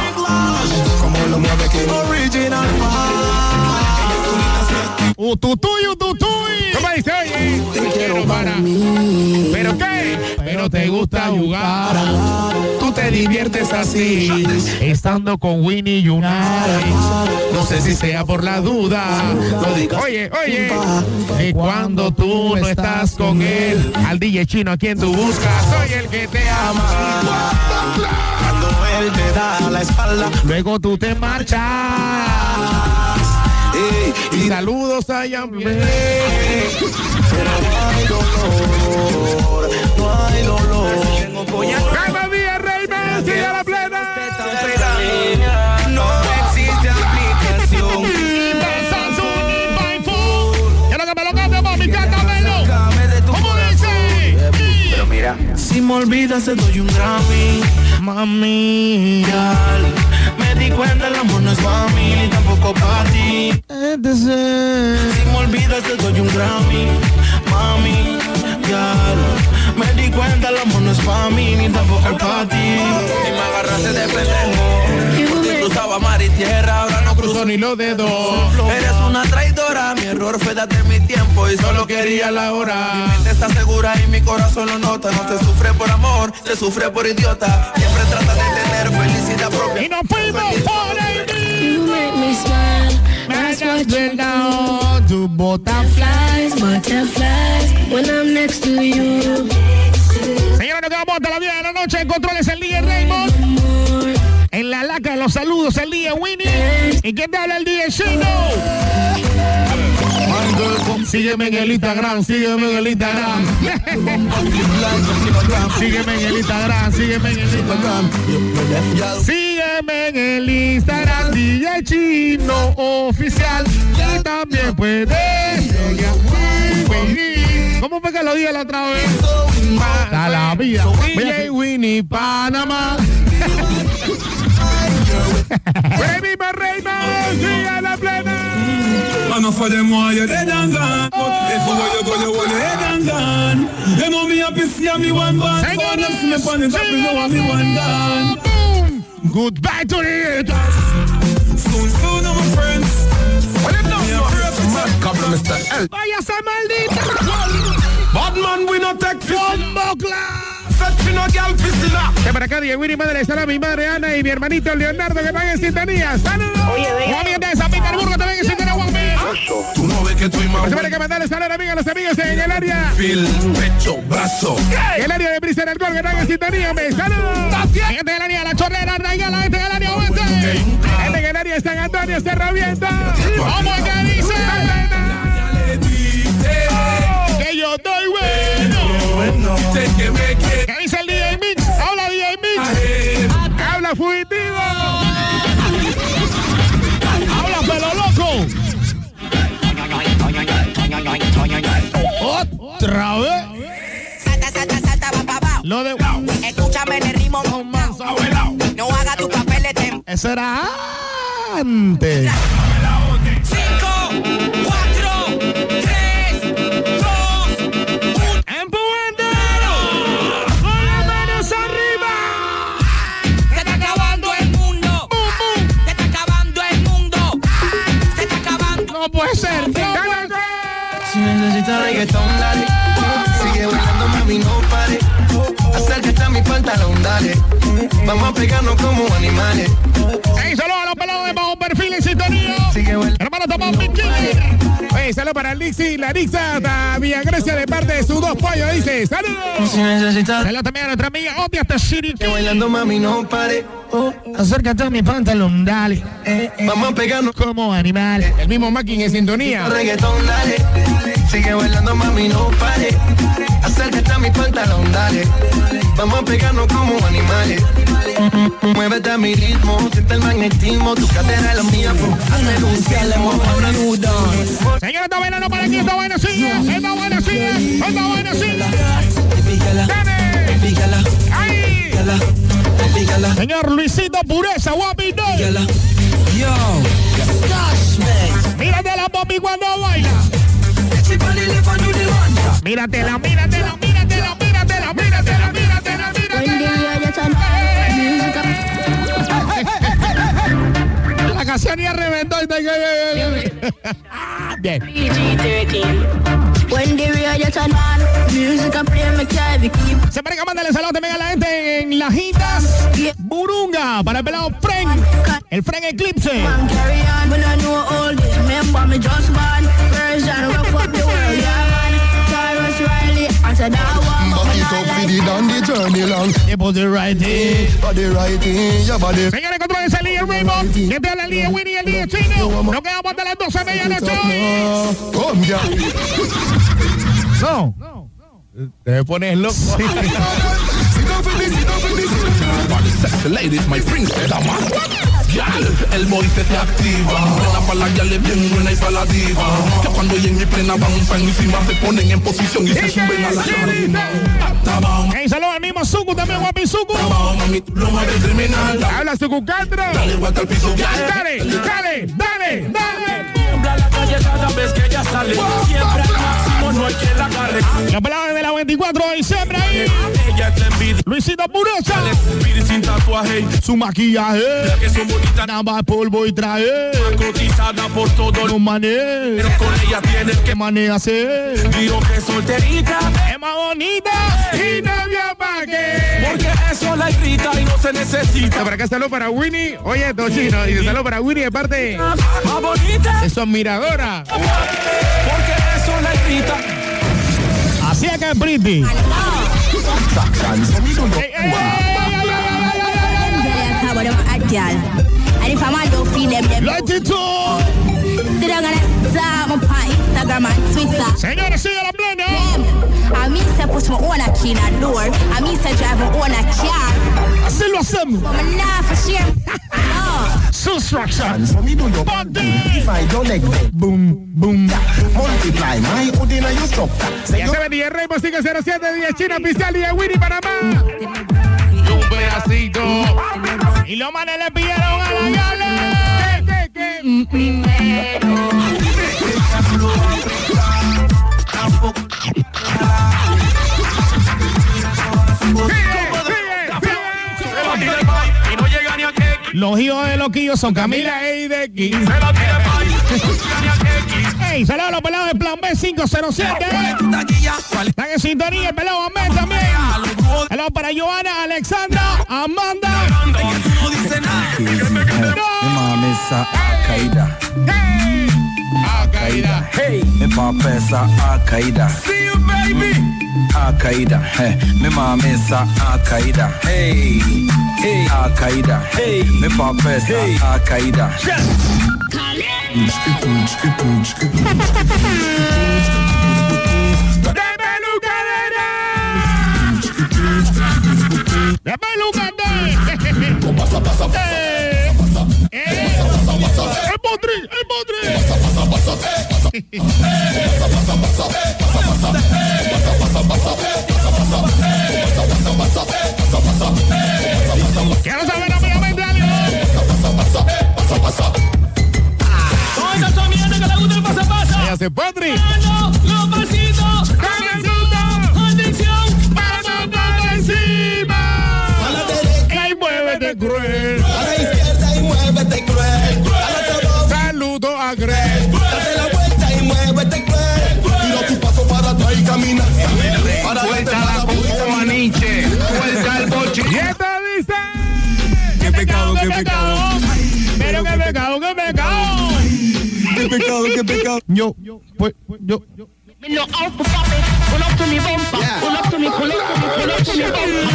como lo mueve que original. Ututuy, ututuy. ¿Cómo dice? Oye, te quiero para mí. ¿Pero qué? Pero te gusta jugar. Tú te diviertes así. Estando con Winnie y Unai. No sé si sea por la duda. Oye, oye. Y cuando tú no estás con él, al DJ chino a quien tú buscas, soy el que te ama. Cuando él te da la espalda, Luego tú te marchas. Y saludos a Yamile. pero no hay dolor, no hay dolor. ¡Cada día, Reyman! ¡Sigue a la plena! Si me olvidas te doy un Grammy. Mami Gal, Me di cuenta el amor no es para mí Ni tampoco para ti. Si me olvidas te doy un Grammy. Mami Gal, Me di cuenta el amor no es para mí Ni tampoco es para ti y me agarraste de pendejo. Te cruzaba mar y tierra, ahora no cruzo Ni los dedos. Eres una traidora, mi error fue darte mi tiempo y solo quería la hora. Mi mente está segura y mi corazón lo nota. No te sufre por amor, te sufre por idiota. Siempre trata de tener felicidad propia. Y nos fuimos por el That's what you do. Butterflies, butterflies. When I'm next to you. Nos quedamos hasta las 10 de la noche. En controles el día Raymond. En la laca, los saludos el día Winnie. ¿Y quién te habla el día Chino? Sígueme en el Instagram, sígueme en el Instagram. Sígueme en el Instagram, sígueme en el Instagram. Sígueme en el Instagram, DJ Chino Oficial. Y también puedes. ¿Cómo fue que lo dije la otra vez? A la vida. DJ Winnie Panamá. Baby, Raymond, sigue a la plena. Enough of them want you dead and gone. But if you want you go, you want you dead and gone. You know me see me one band. Them see me on the top, you know me one. Goodbye to the Soon, soon, my friends. Well, you know, Mad couple, Mr. L. Váyase maldita. Bad man, we not take. De para acá, Diego Winnie, madre, estará mi madre Ana y mi hermanito Leonardo que van en sintonía. ¡Saludos! Juan de San Petersburgo también en sintonía, Juan Tú no ves que estoy más Pues que mandarle saludos amigas, a los amigos en el área. Fil, pecho, brazo. En el área de Brisa del Gol, que están en sintonía, me saludos. Chorrera, Raigala, gente del área oeste. Gente en el área, San Antonio, se revienta. ¿Cómo es que dice? Que yo estoy bueno. ¿Qué dice el DJ Mix? Habla DJ Mix. Habla fugitivo. Habla pelo loco. Otra vez. Salta, salta, salta, va. Lo de. No puede ser. Si necesitas reggaetón, dale. Sigue bailando, mami, no pare. Acércate a mi pantalón, dale. Vamos a pegarnos como animales. ¡Ey, saludos a los pelados de bajo perfil en sintonía! Hermano, tomamos mi ¡Ey, saludos para el Lixi, la hasta Villa Grecia de parte de sus dos pollos, dice. ¡Saludos! Si necesitas Saludos también a nuestra amiga hasta City. Sigue bailando, mami, no pare. Acércate a mi pantalón, dale Vamos a pegarnos Como animal El mismo Macking en sintonía. reggaetón, dale. Sigue bailando, mami, no pare. Acércate a mi pantalón, dale. Vamos a pegarnos como animales. Muévete a mi ritmo, siente el magnetismo, tu cadera es la mía, hacer un cielo, ahora Señores, está bailando para aquí, está buena sigue, está buena sigue, está buena sigue. Fíjala, ¡Ahí! Señor Luisito Pureza, guapito. Yo, Stash, man. Mírate la papi cuando baila. Míratela, míratela, míratela, míratela, míratela, míratela, míratela. Canción ya reventó. Bien. Se parece mándale saludos también a la gente en Las Jitas, Burunga, para el pelado Fren, el Fren Eclipse. Man, carry on when I know all this. Remember me just born. Version rough up the world, yeah man. Cyrus Riley, I said I want. Back it up with it on the journey long. It was the right thing. Body right in, your body. Señores, controles el DJ Raymond. Que te habla el DJ Winnie y el DJ Chino. Nos quedamos hasta las 12 de medianoche. No. Te pones loco. Sexy ladies, my princess, I'm El boice se activa. Buena pa' la es bien buena y pa' la diva. Que cuando ella en mi plena van encima Se ponen en posición y se suben a la tarima Hey, saludos al mismo Suku también, guapi Suku. Habla Suku Castro. Dale vuelta al piso. Dale, dale, dale, dale. Tiembla la calle cada vez que ella sale. Siempre al máximo, no hay quien la agarre. La pelada de la 24 de diciembre ahí. Luisito Purosa. Spirit sin tatuaje. Su maquillaje. La que son bonitas. Nada más polvo y traje. Cotizada por todo. No maneja. Pero con ella tienes que manejarse. Digo que solterita. Es más bonita. Y pa' qué. Porque eso la irrita y no se necesita. Para acá saludo para Winnie. Oye, Tochino. Dice saludo para Winnie de parte Más bonita. de su admiradora. Porque eso la irrita. Así es pretty. And if I'm feel them, them Let it my pa Instagram and Twitter. Señores, sigue la plena. I mean say push my own a key in a door. I mean say drive my own a car. Así lo hacemos. But for. Subtraction. So me do your If I don't leg bend. Boom, boom. Multiply my hood in a your structure. Say Ya DJ Raymond 507 10 China oficial y de Winnie Panamá. Y un pedacito. Y los manes le pidieron a la. ¿Qué, Los hijos de loquillos son Camila de aquí. se que Hey, saludos a los pelados de Plan B 507. Están en sintonía, el pelado Amén también. Saludos para Joana, Alexandra, Amanda. No dice nada. Mi mami esa caída, Hey. Ah, caída. hey, mi papá esa caída, See you, baby. caída, hey, mi mami esa caída, hey, hey, caída, hey, mi papá esa caída. De pelucadera. De pelucadera. Pasa, pasa, pasa. Eh, eh. El potri, el potri. Quiero saber rápidamente algo. Toda esa tu mierda que le gusta el pasa pasa. Ella se potri. Los qué pecado. Pero qué pecado, qué pecado. Qué pecado, qué pecado. Yo, pues, yo, no. Pull up to me bumper. Pull up to me, pull up to me, pull up to me bumper.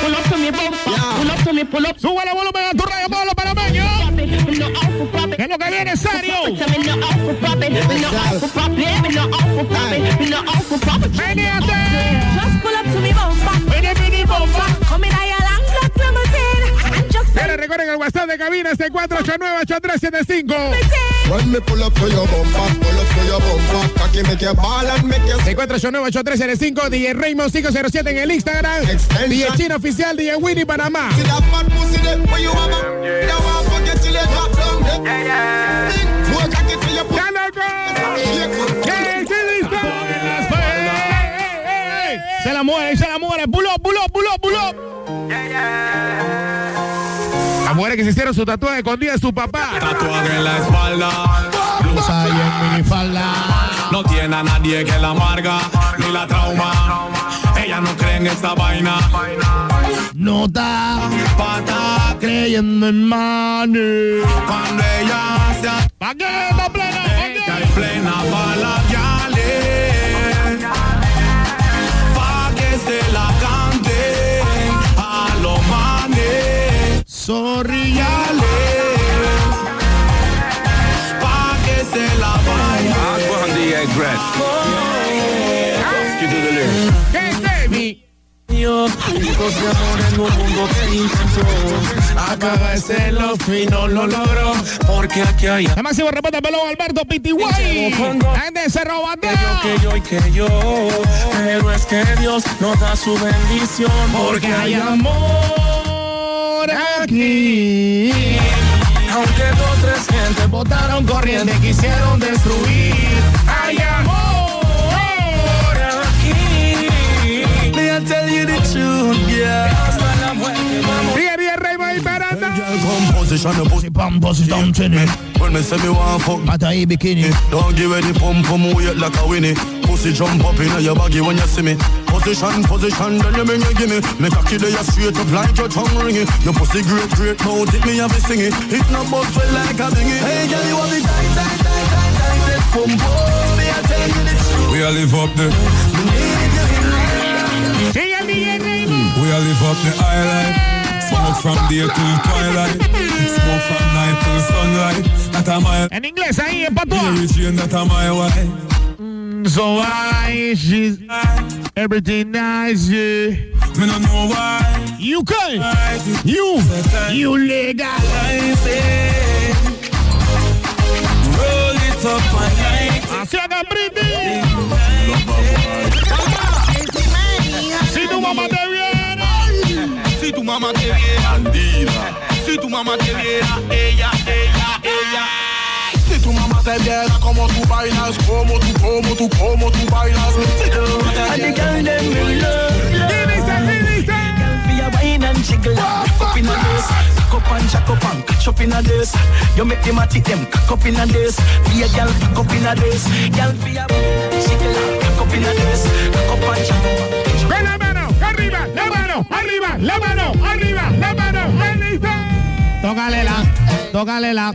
Pull up to me bumper. Pull up to me, pull up. Sube el volumen a tu radio, Pablo Panameño. Que es lo que viene serio. For popping. Veniate. Just pull up to me bumper. Vení, vení, bomba. Pero recuerden el WhatsApp de cabina es el 489-8375. When me pull up to your bumper, pull up to your bumper. Cocky make your ball and make your 489-8375, DJ Raymond 507 en el Instagram. DJ Chino Oficial, DJ Winnie Panamá. See that fat pussy there, where you have a That one forget till you drop down there Think, More cocky till you put ¡Ya loco! ¡Que se la mueve, se la mueve. Pull up, pull up, pull up, pull up. Las mujeres que se hicieron su tatuaje escondida de su papá. Tatuaje en la espalda. Blusa y en minifalda. No tiene a nadie que la amarga ni la trauma. Ella no cree en esta vaina. No está Pata creyendo en money. cuando ella se ¿Pa' qué está plena? y plena Sonríale. Pa' que se la vaya. Aqua on the. You the de Acaba y no lo logró Porque aquí hay El máximo respeto pelo Alberto Pitiguay Gente se roba Que yo, que yo y que yo Pero es que Dios nos da su bendición porque hay amor aunque dos, tres gente Botaron corriente, quisieron destruir. Peralta. Composition, the pussy pam, pussy down chinny. When me say me want fuck, Mata ahí bikini. don't give any pump pum wait like a winnie. Pussy jump up in your baggy when you see me. Position, position, then you bring you gimme. Me cocky there you straight up like your tongue ringing. Your pussy great, great, now take me have a sing it. It no bust well like a bingy. Hey girl, you have the tight, tight, tight, tight, tight, tight, pum pum. Me I tell you the truth. We all live up the, Sigue el DJ Raymond. we all live up the high life. Smoke from day till twilight. Smoke from night till sunlight. That a my, En inglés ahí, en patois. Mary Jane, that a my wife. So I, she's everything nice, yeah. Me no know why. You can, you, you legal. Roll it up and like Así hagan brindis. Si tu mamá te viene. Si tu mamá te viera, si tu mamá te viera, ella, ella, ella. Si tu mamá te viera como tú bailas, como tú, como tú, como tú bailas. Si tu mamá te And the viera. girl them will love ¿Qué dice? ¿Qué dice? Be a wine and jiggle. Cock up in a this Cock up and jack up and catch up in a this You make them a tick them Cock up in a this Be a gal cock up in a this Gal be a jiggle. Cock up in a this Cock up and jack up Con la mano, arriba, la mano, arriba, la mano, arriba. Tócale la, tócale la.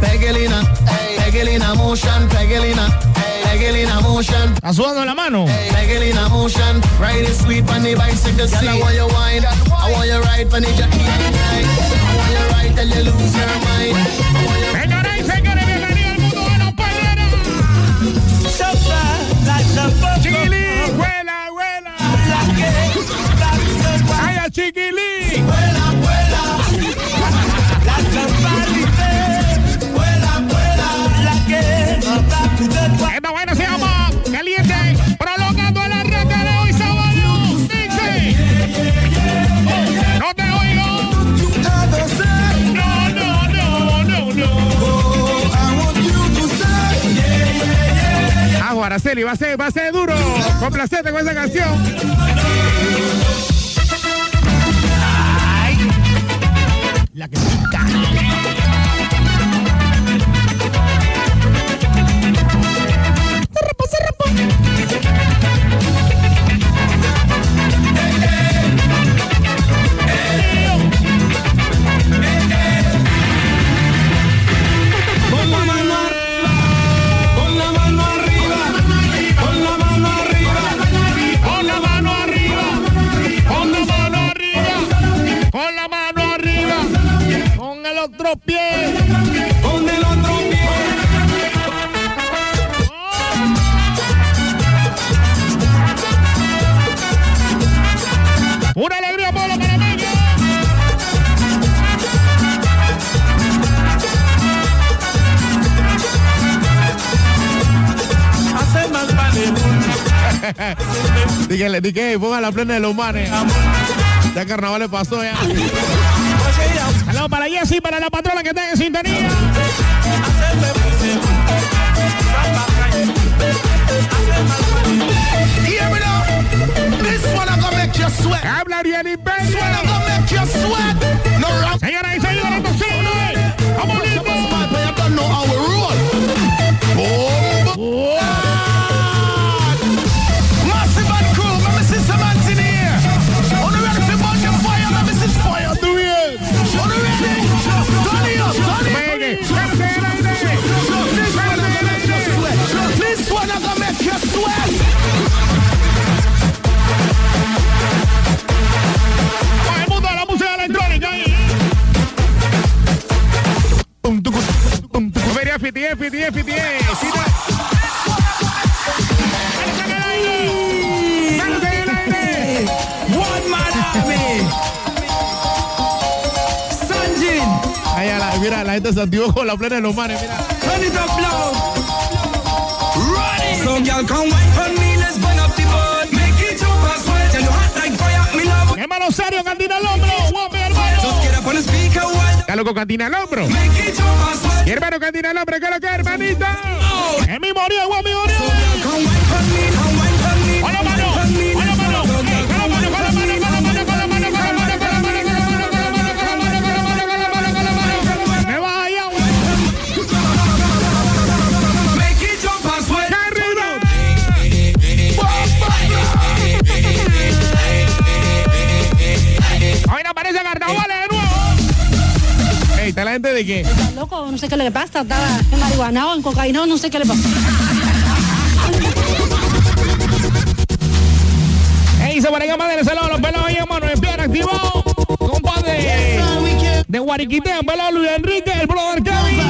Pegelina, pegelina motion. Pegelina, Está sudando la mano. Pegelina motion, ride it sweet on the bicycle seat. I want you wine, I want you ride on the jockey. I want you ride till you lose your mind. I want you Señoras y señores, bienvenidos al mundo de los vuela, vuela. Ay, a Chiquilín. Esta vaina se llama Caliente, prolongando la red de hoy sábado. Dice. No te oigo. No, no, no, no, no. Ah, Guaraceli, va a ser, va a ser duro. Complacete con esa canción. La que pica. Dígale, dígale, ponga la plena de los manes. Ya carnaval le pasó ya. Saludos para Jessy, para la patrona que está en sintonía. Habla Ariel Imperio. gonna make you sweat. No rap. Señoras y señores, gente se activó con la plena de los manes, mira. Turn it up loud. Run it. So girl, come wine for me, let's burn up the boat. Make it jump and swell. Tell you hot like fire, me love. Hermano serio, cantina al hombro. Guapo, hermano. Just get up on the speaker, wild. Ya loco, cantina al hombro. Make it jump and swell. Y hermano, cantina al hombro, ¿qué es lo que? Es mi morio, guapo, qué? Está loco, no sé qué le pasa, estaba en marihuana o en cocaína, no sé qué le pasa. Ey, se más del salón, los pelos ahí, hermano, en piedra activado. Compadre de Guariquite, el pelado Luis Enrique, el brother Kevin.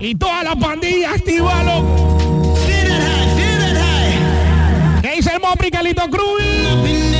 Y toda la pandilla activado. ¿Qué dice el Mopri, Calito Cruz?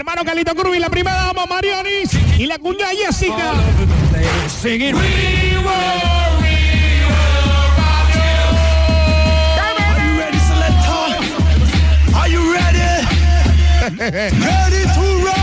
Hermano Calito Cruz la primera dama Marionis y la cuña Jessica. Seguir. Ready to.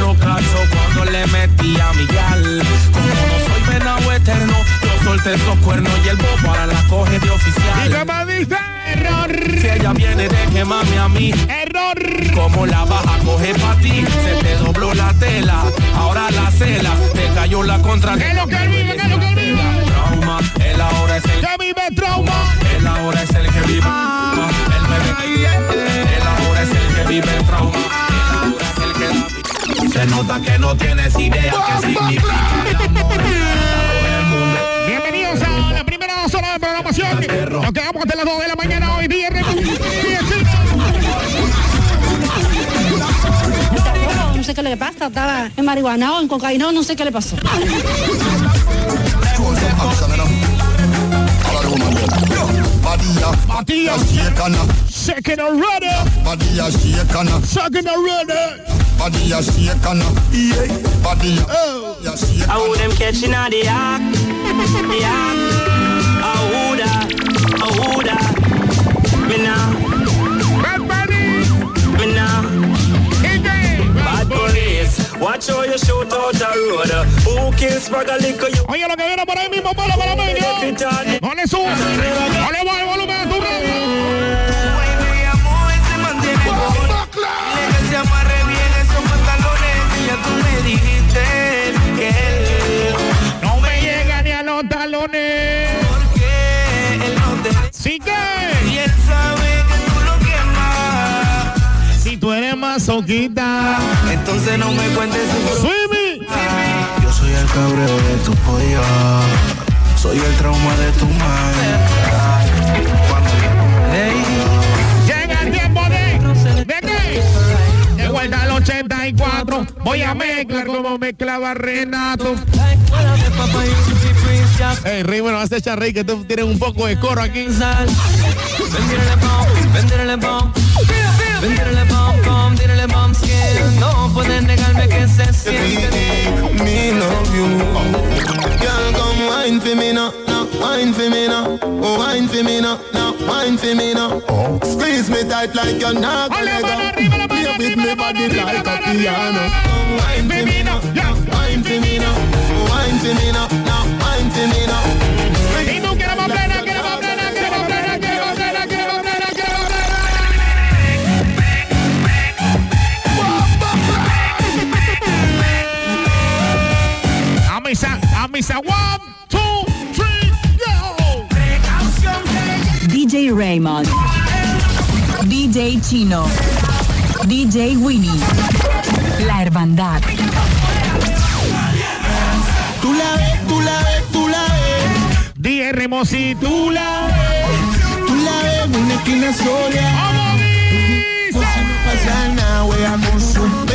Los cachos cuando le metía a mi gal. Como no soy venado eterno, yo solté esos cuernos y el bobo ahora la coge de Y oficial. como dice, error. Si ella viene de quemarme a mí, Error. como la baja coge pa' ti, se te dobló la tela, ahora la cela, te cayó la contra. ¿Qué es lo que vive? ¿Qué es lo que vive? Trauma, él ahora es el Que vive trauma. Nota que no tienes idea qué significa el amor en el mundo. Bienvenidos a la primera hora de programación. Nos quedamos hasta las 2 de la mañana hoy viernes. No sé qué le pasa, estaba en marihuana o en cocaína, no sé qué le pasó. Matías, already. Already. Body a shake and yeah, oh. body a shake. How them catching on the act, the act. How that, how that. Me now, Bad Bunny. me now. Bad police, watch how you shoot out the road. Who kills Spraga Liquor? You Oye, lo que viene por ahí mismo, para para medio. No le sube. No le baje entonces no me cuentes su Swimmy. Yo soy el cabreo de tu polla. Soy el trauma de tu madre. Cuando Llega el tiempo de. ¿De qué? De vuelta al 84. Voy a mezclar como mezclaba Renato. Ey, Rey, bueno, vas a echar Rey que tú tienes un poco de coro aquí. No pueden negarme que se siente Me love you. Girl, come wine for me now. now. Wine wine for me now, oh wine for me now, now wine for me now. Oh. Squeeze me tight like you're not gonna let go. Play with me body like a piano. Oh, wine for me now, yeah. wine for me now, oh wine for me now, one, two, three, go. DJ Raymond. DJ Chino. DJ Winnie. La Hermandad. Tú la ves, tú la ves, tú la ves. DJ Remosi, tú la ves. Tú la ves una esquina sola. Pues si no pasa nada, wea con su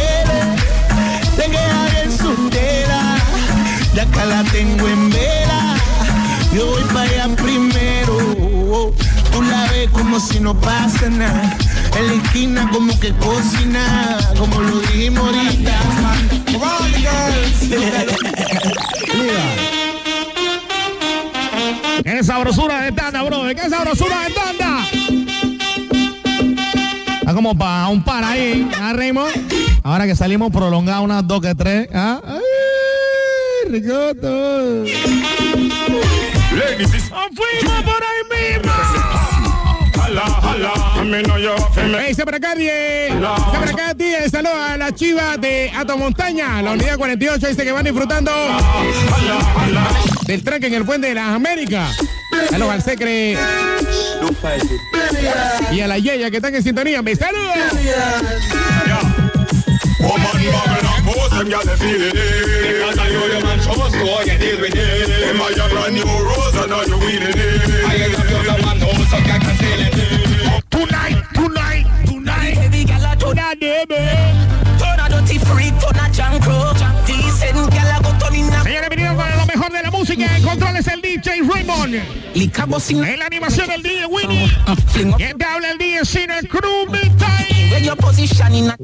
Acá la tengo en vela. Yo voy para allá primero. Tú la ves como si no pasa nada. En la esquina como que cocina, como lo dijimos ahorita. ¡Qué sabrosura de tanda, bro! ¡Qué sabrosura de tanda! Está como para un par ahí, ¿ah, Raymond? Ahora que salimos prolongados unas dos que tres, ¿ah? ¡Ay, ricoto! Ladies, ¡Fuimos por ahí mismo! Hala, hala, a mí no yo, Hey, se para acá, die. Se para acá, die. Saludos a la chiva de Ato Montaña, la unidad 48. Dice que van disfrutando del track en el puente de las Américas. Saludos al Secre y a la Yeya que están en sintonía. ¡Me saludos! Woman, bubble and pose, them gyal they feel it. Because I know your man trust, so I can deal with it. Them are your brand new rose, and now you winning it. I ain't a other man, no, so I can feel it. Tonight, tonight, tonight. Baby girl, I turn a Turn a dirty freak, turn a junk crow. Música. En controles el DJ Raymond. En la animación el DJ Winnie. ¿Quién te habla el DJ Cine Crew When your position in a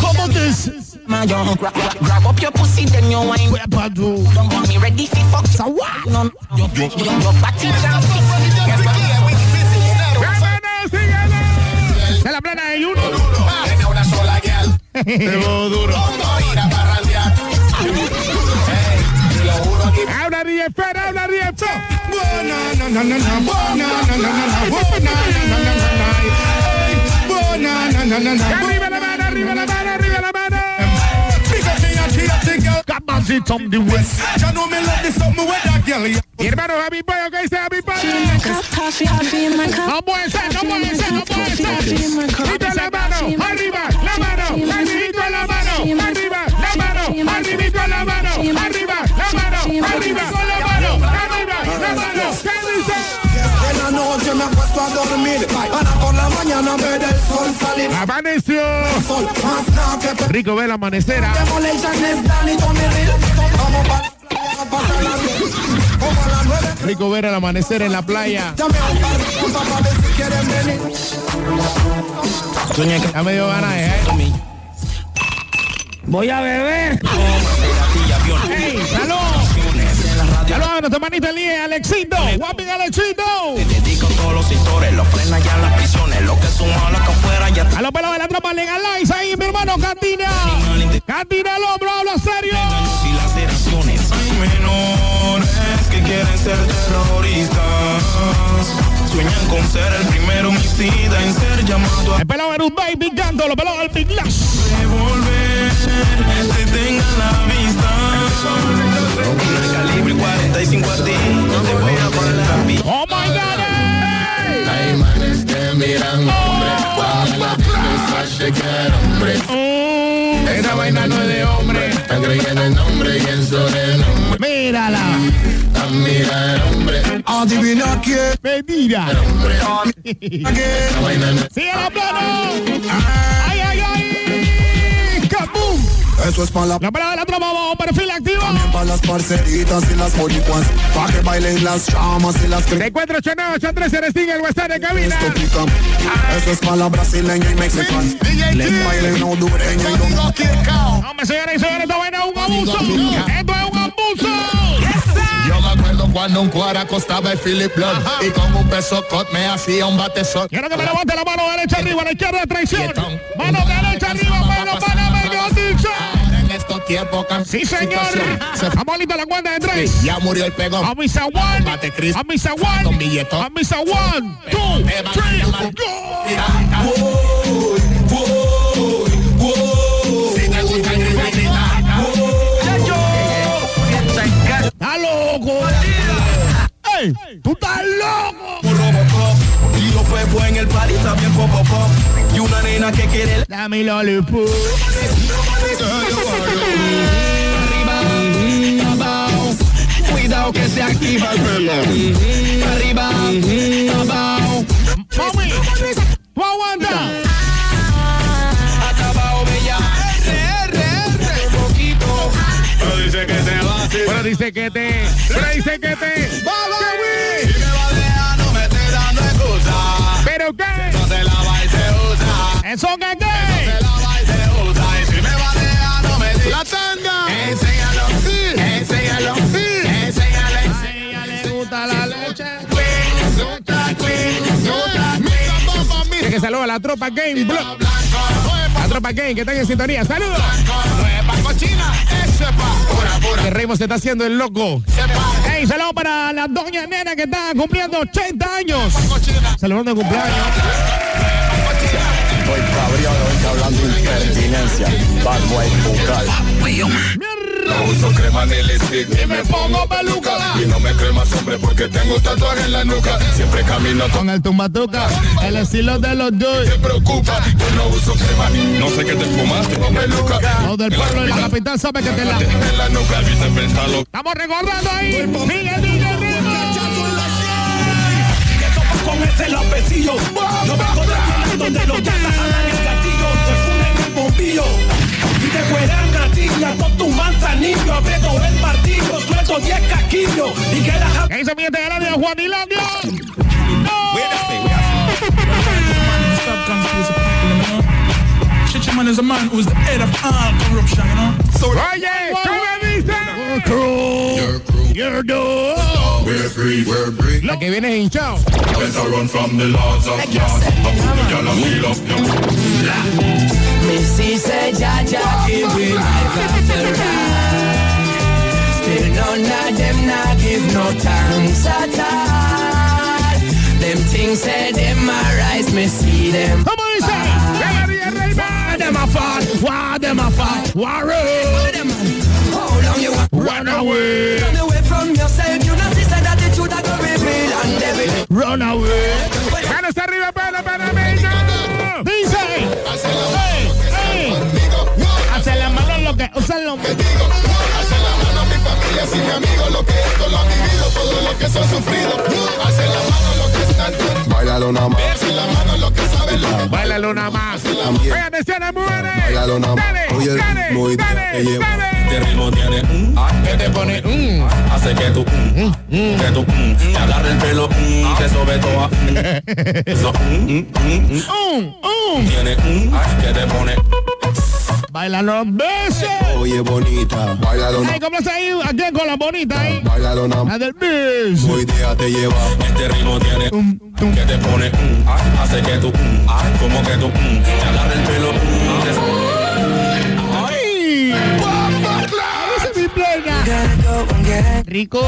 ¿Cómo this? My young, grab, up your pussy, then you wine. Don't want me ready for fuck. So what? No, your, your, your body jam. De la plana de Juno. Tiene una sola girl. Debo duro. Habla Rieffer. Arriba la mano, arriba la mano, arriba la mano. Capacit on the Mi hermano Happy Boy, ¿qué dice No puede ser, no puede ser, no puede ser. La mano, arriba, la mano, arriba, la mano, arriba, la mano, arriba, la mano, arriba arriba con me ver el. Amaneció. Rico ver el amanecer en la playa. Ya me dio ganas, ¿eh? Voy a beber. Salud. Saludos a nuestro manito el día, Alexito. Guapi Alexito. Te dedico a todos los sectores, los frenas ya en las prisiones, lo que son malos que afuera ya A los pelos de la tropa legalize ahí, mi hermano Cantina. Cantina al hombro, habla serio. y laceraciones. Hay menores que quieren ser terroristas. Sueñan con ser el primero homicida en ser llamado a El pelado era un baby picando, los pelados del Big Lash. revolver. Te tengan la vista. Una calibre 45 a ti. Te voy a parar la Oh my God. eh. Hay manes que miran hombre Cuando la quiere hombre Mm, Esa vaina no es de hombre Están creyendo en nombre y en sobrenombre Mírala. A mira el hombre Adivina quién Mentira. Hombre Quién Esa vaina no Sigue la plano. Ay, ay, ay. Eso es para la La de la tropa, vamos, perfil activo. para las parceritas y las boricuas Pa' que bailen las chamas y las Te encuentro 8983 eres Sting, el WhatsApp de cabina. Eso es para la brasileña y mexicana Les bailen hondureña y dominicana Hombre, señores y señores, vaina es un abuso. Esto es un abuso. Yo acuerdo cuando un cuara costaba el Philip Blunt y con un peso cot me hacía un batezón. Quiero que me levante la mano derecha arriba, la izquierda traición. Mano derecha arriba, mano dicho. Estos tiempos Sí, señor. Vamos listo la cuenta de tres. Ya murió el pegón. A misa one. A misa one. Con billetón. A misa one, two, three, el grita. ¡Está loco! ¡Ey! ¡Tú estás loco! Un Robocop y los pepos en el party también pop pop pop y una nena que quiere Dame lollipop. Cuidado que se activa el pelo arriba abajo Mami, aguanta. hasta abajo bella R R R un poquito Pero dice que te va. Pero dice que te. Pero dice que te. Si me va a dejar, no me esté dando excusa. ¿Pero qué? No se lava y se usa. ¿Eso que que saluda a la tropa Game Block. La tropa Game que está en sintonía. ¡Saludos! Cochina. Pura, se está haciendo el loco. Hey, saludos para la doña nena que está cumpliendo 80 años. Saludando el cumpleaños. Hoy hablando impertinencia. Bad boy. No uso crema ni lipstick. Ni me pongo peluca. Y no me cremas hombre porque tengo tatuaje en la nuca. Siempre camino con el tumbatuca, el estilo de los dos. te preocupa Yo no uso crema ni No sé qué te fumaste. con peluca. Los del pueblo y la capital sabe que te la. En la nuca viste pensarlo Estamos recordando ahí. Topas con ese vengo de tierras donde el gatillo, te el bombillo. Y te cueran a ti, y a todo tu manzanillo. Aprieto el martillo, suelto 10 caquillos. Y quedas a ¿Qué dice mi gente de radio Juanilandia? Stop confusing people, you know. Chicha man is a man who's the head of all corruption, you know. So Oye, ¿qué me dice? Your crew. We're free, we're free La que viene es hinchado. Better run from the laws of God Up the girl and feel up your Missy said, Jaja, give me life after. Still none of them not give no thanks at all. Them things say them arise, me see them. ¿Cómo dice? Melody and Raymond. Them a fall, why them a fall, warrior. Hold on, you Run away, run away from yourself. You know, sister, that the truth I go reveal and devil. run away. Manos arriba lo que usan los. Hace la mano a mi familia y mi amigo Lo que esto lo han vivido, todo lo que se ha sufrido Hace la mano lo que están Bailalo nada más. Hace la mano lo que saben lo Baila luna más. También. Oye, atención, mujeres. Bailalo nada más. Dale, Oye, dale, muy dale, te dale. Este ritmo tiene un que te pone un hace que tú que tú te agarre el pelo te sobe toda mm, eso. Un, un. tiene un que te pone Baila los besos. Oye, bonita. Bailalo Hey, ¿cómo está ahí? Aquí con la bonita ahí. Bailalo nada La más. del beso. Muy día te lleva. este ritmo tiene un que te pone un hace que tú mm, como que tú mm, te agarre el pelo sobe ¡Ay! Esa es mi plena. Rico.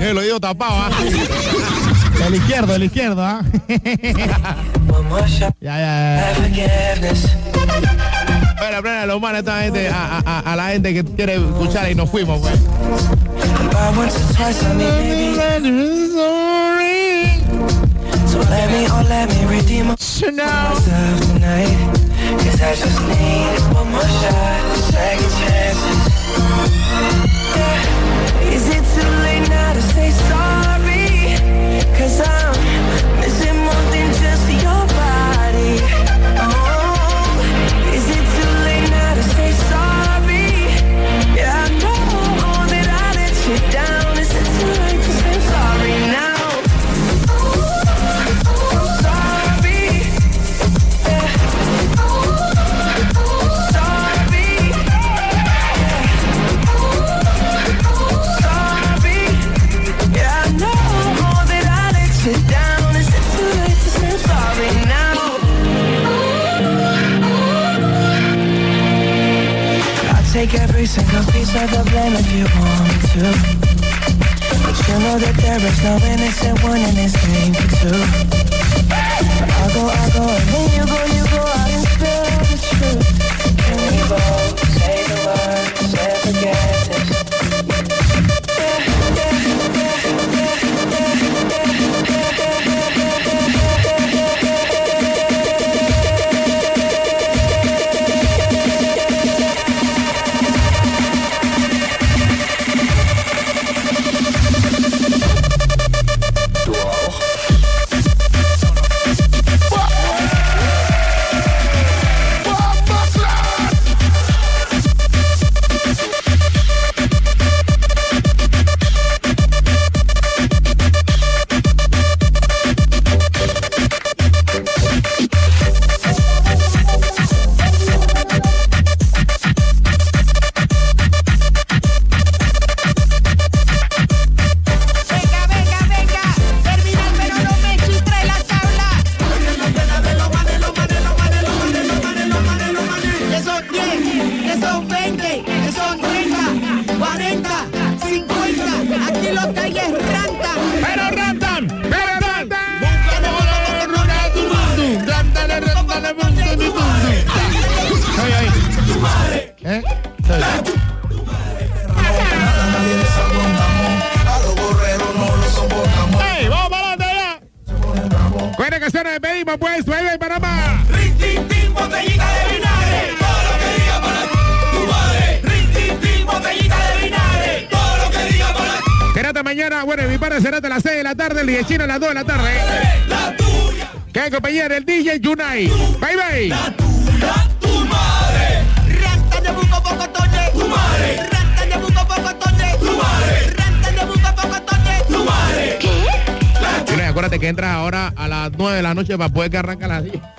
El oído tapado, ¿ah? El izquierdo, el izquierdo, ¿ah? ya, ya, ya. Bueno, plena, lo humano esta gente, a, a- a la gente que quiere escuchar y nos fuimos, pues. So let me, oh let me redeem myself tonight. Cause I just need one more shot, second chances. Late now to say sorry? Cause I'm take every single piece of the blame if you want to. But you know that there is no innocent one in this game for two. I go, I'll go, and then you go, you go out and spill the truth. Can we both say the words? say it again? después de que arranca a las 10.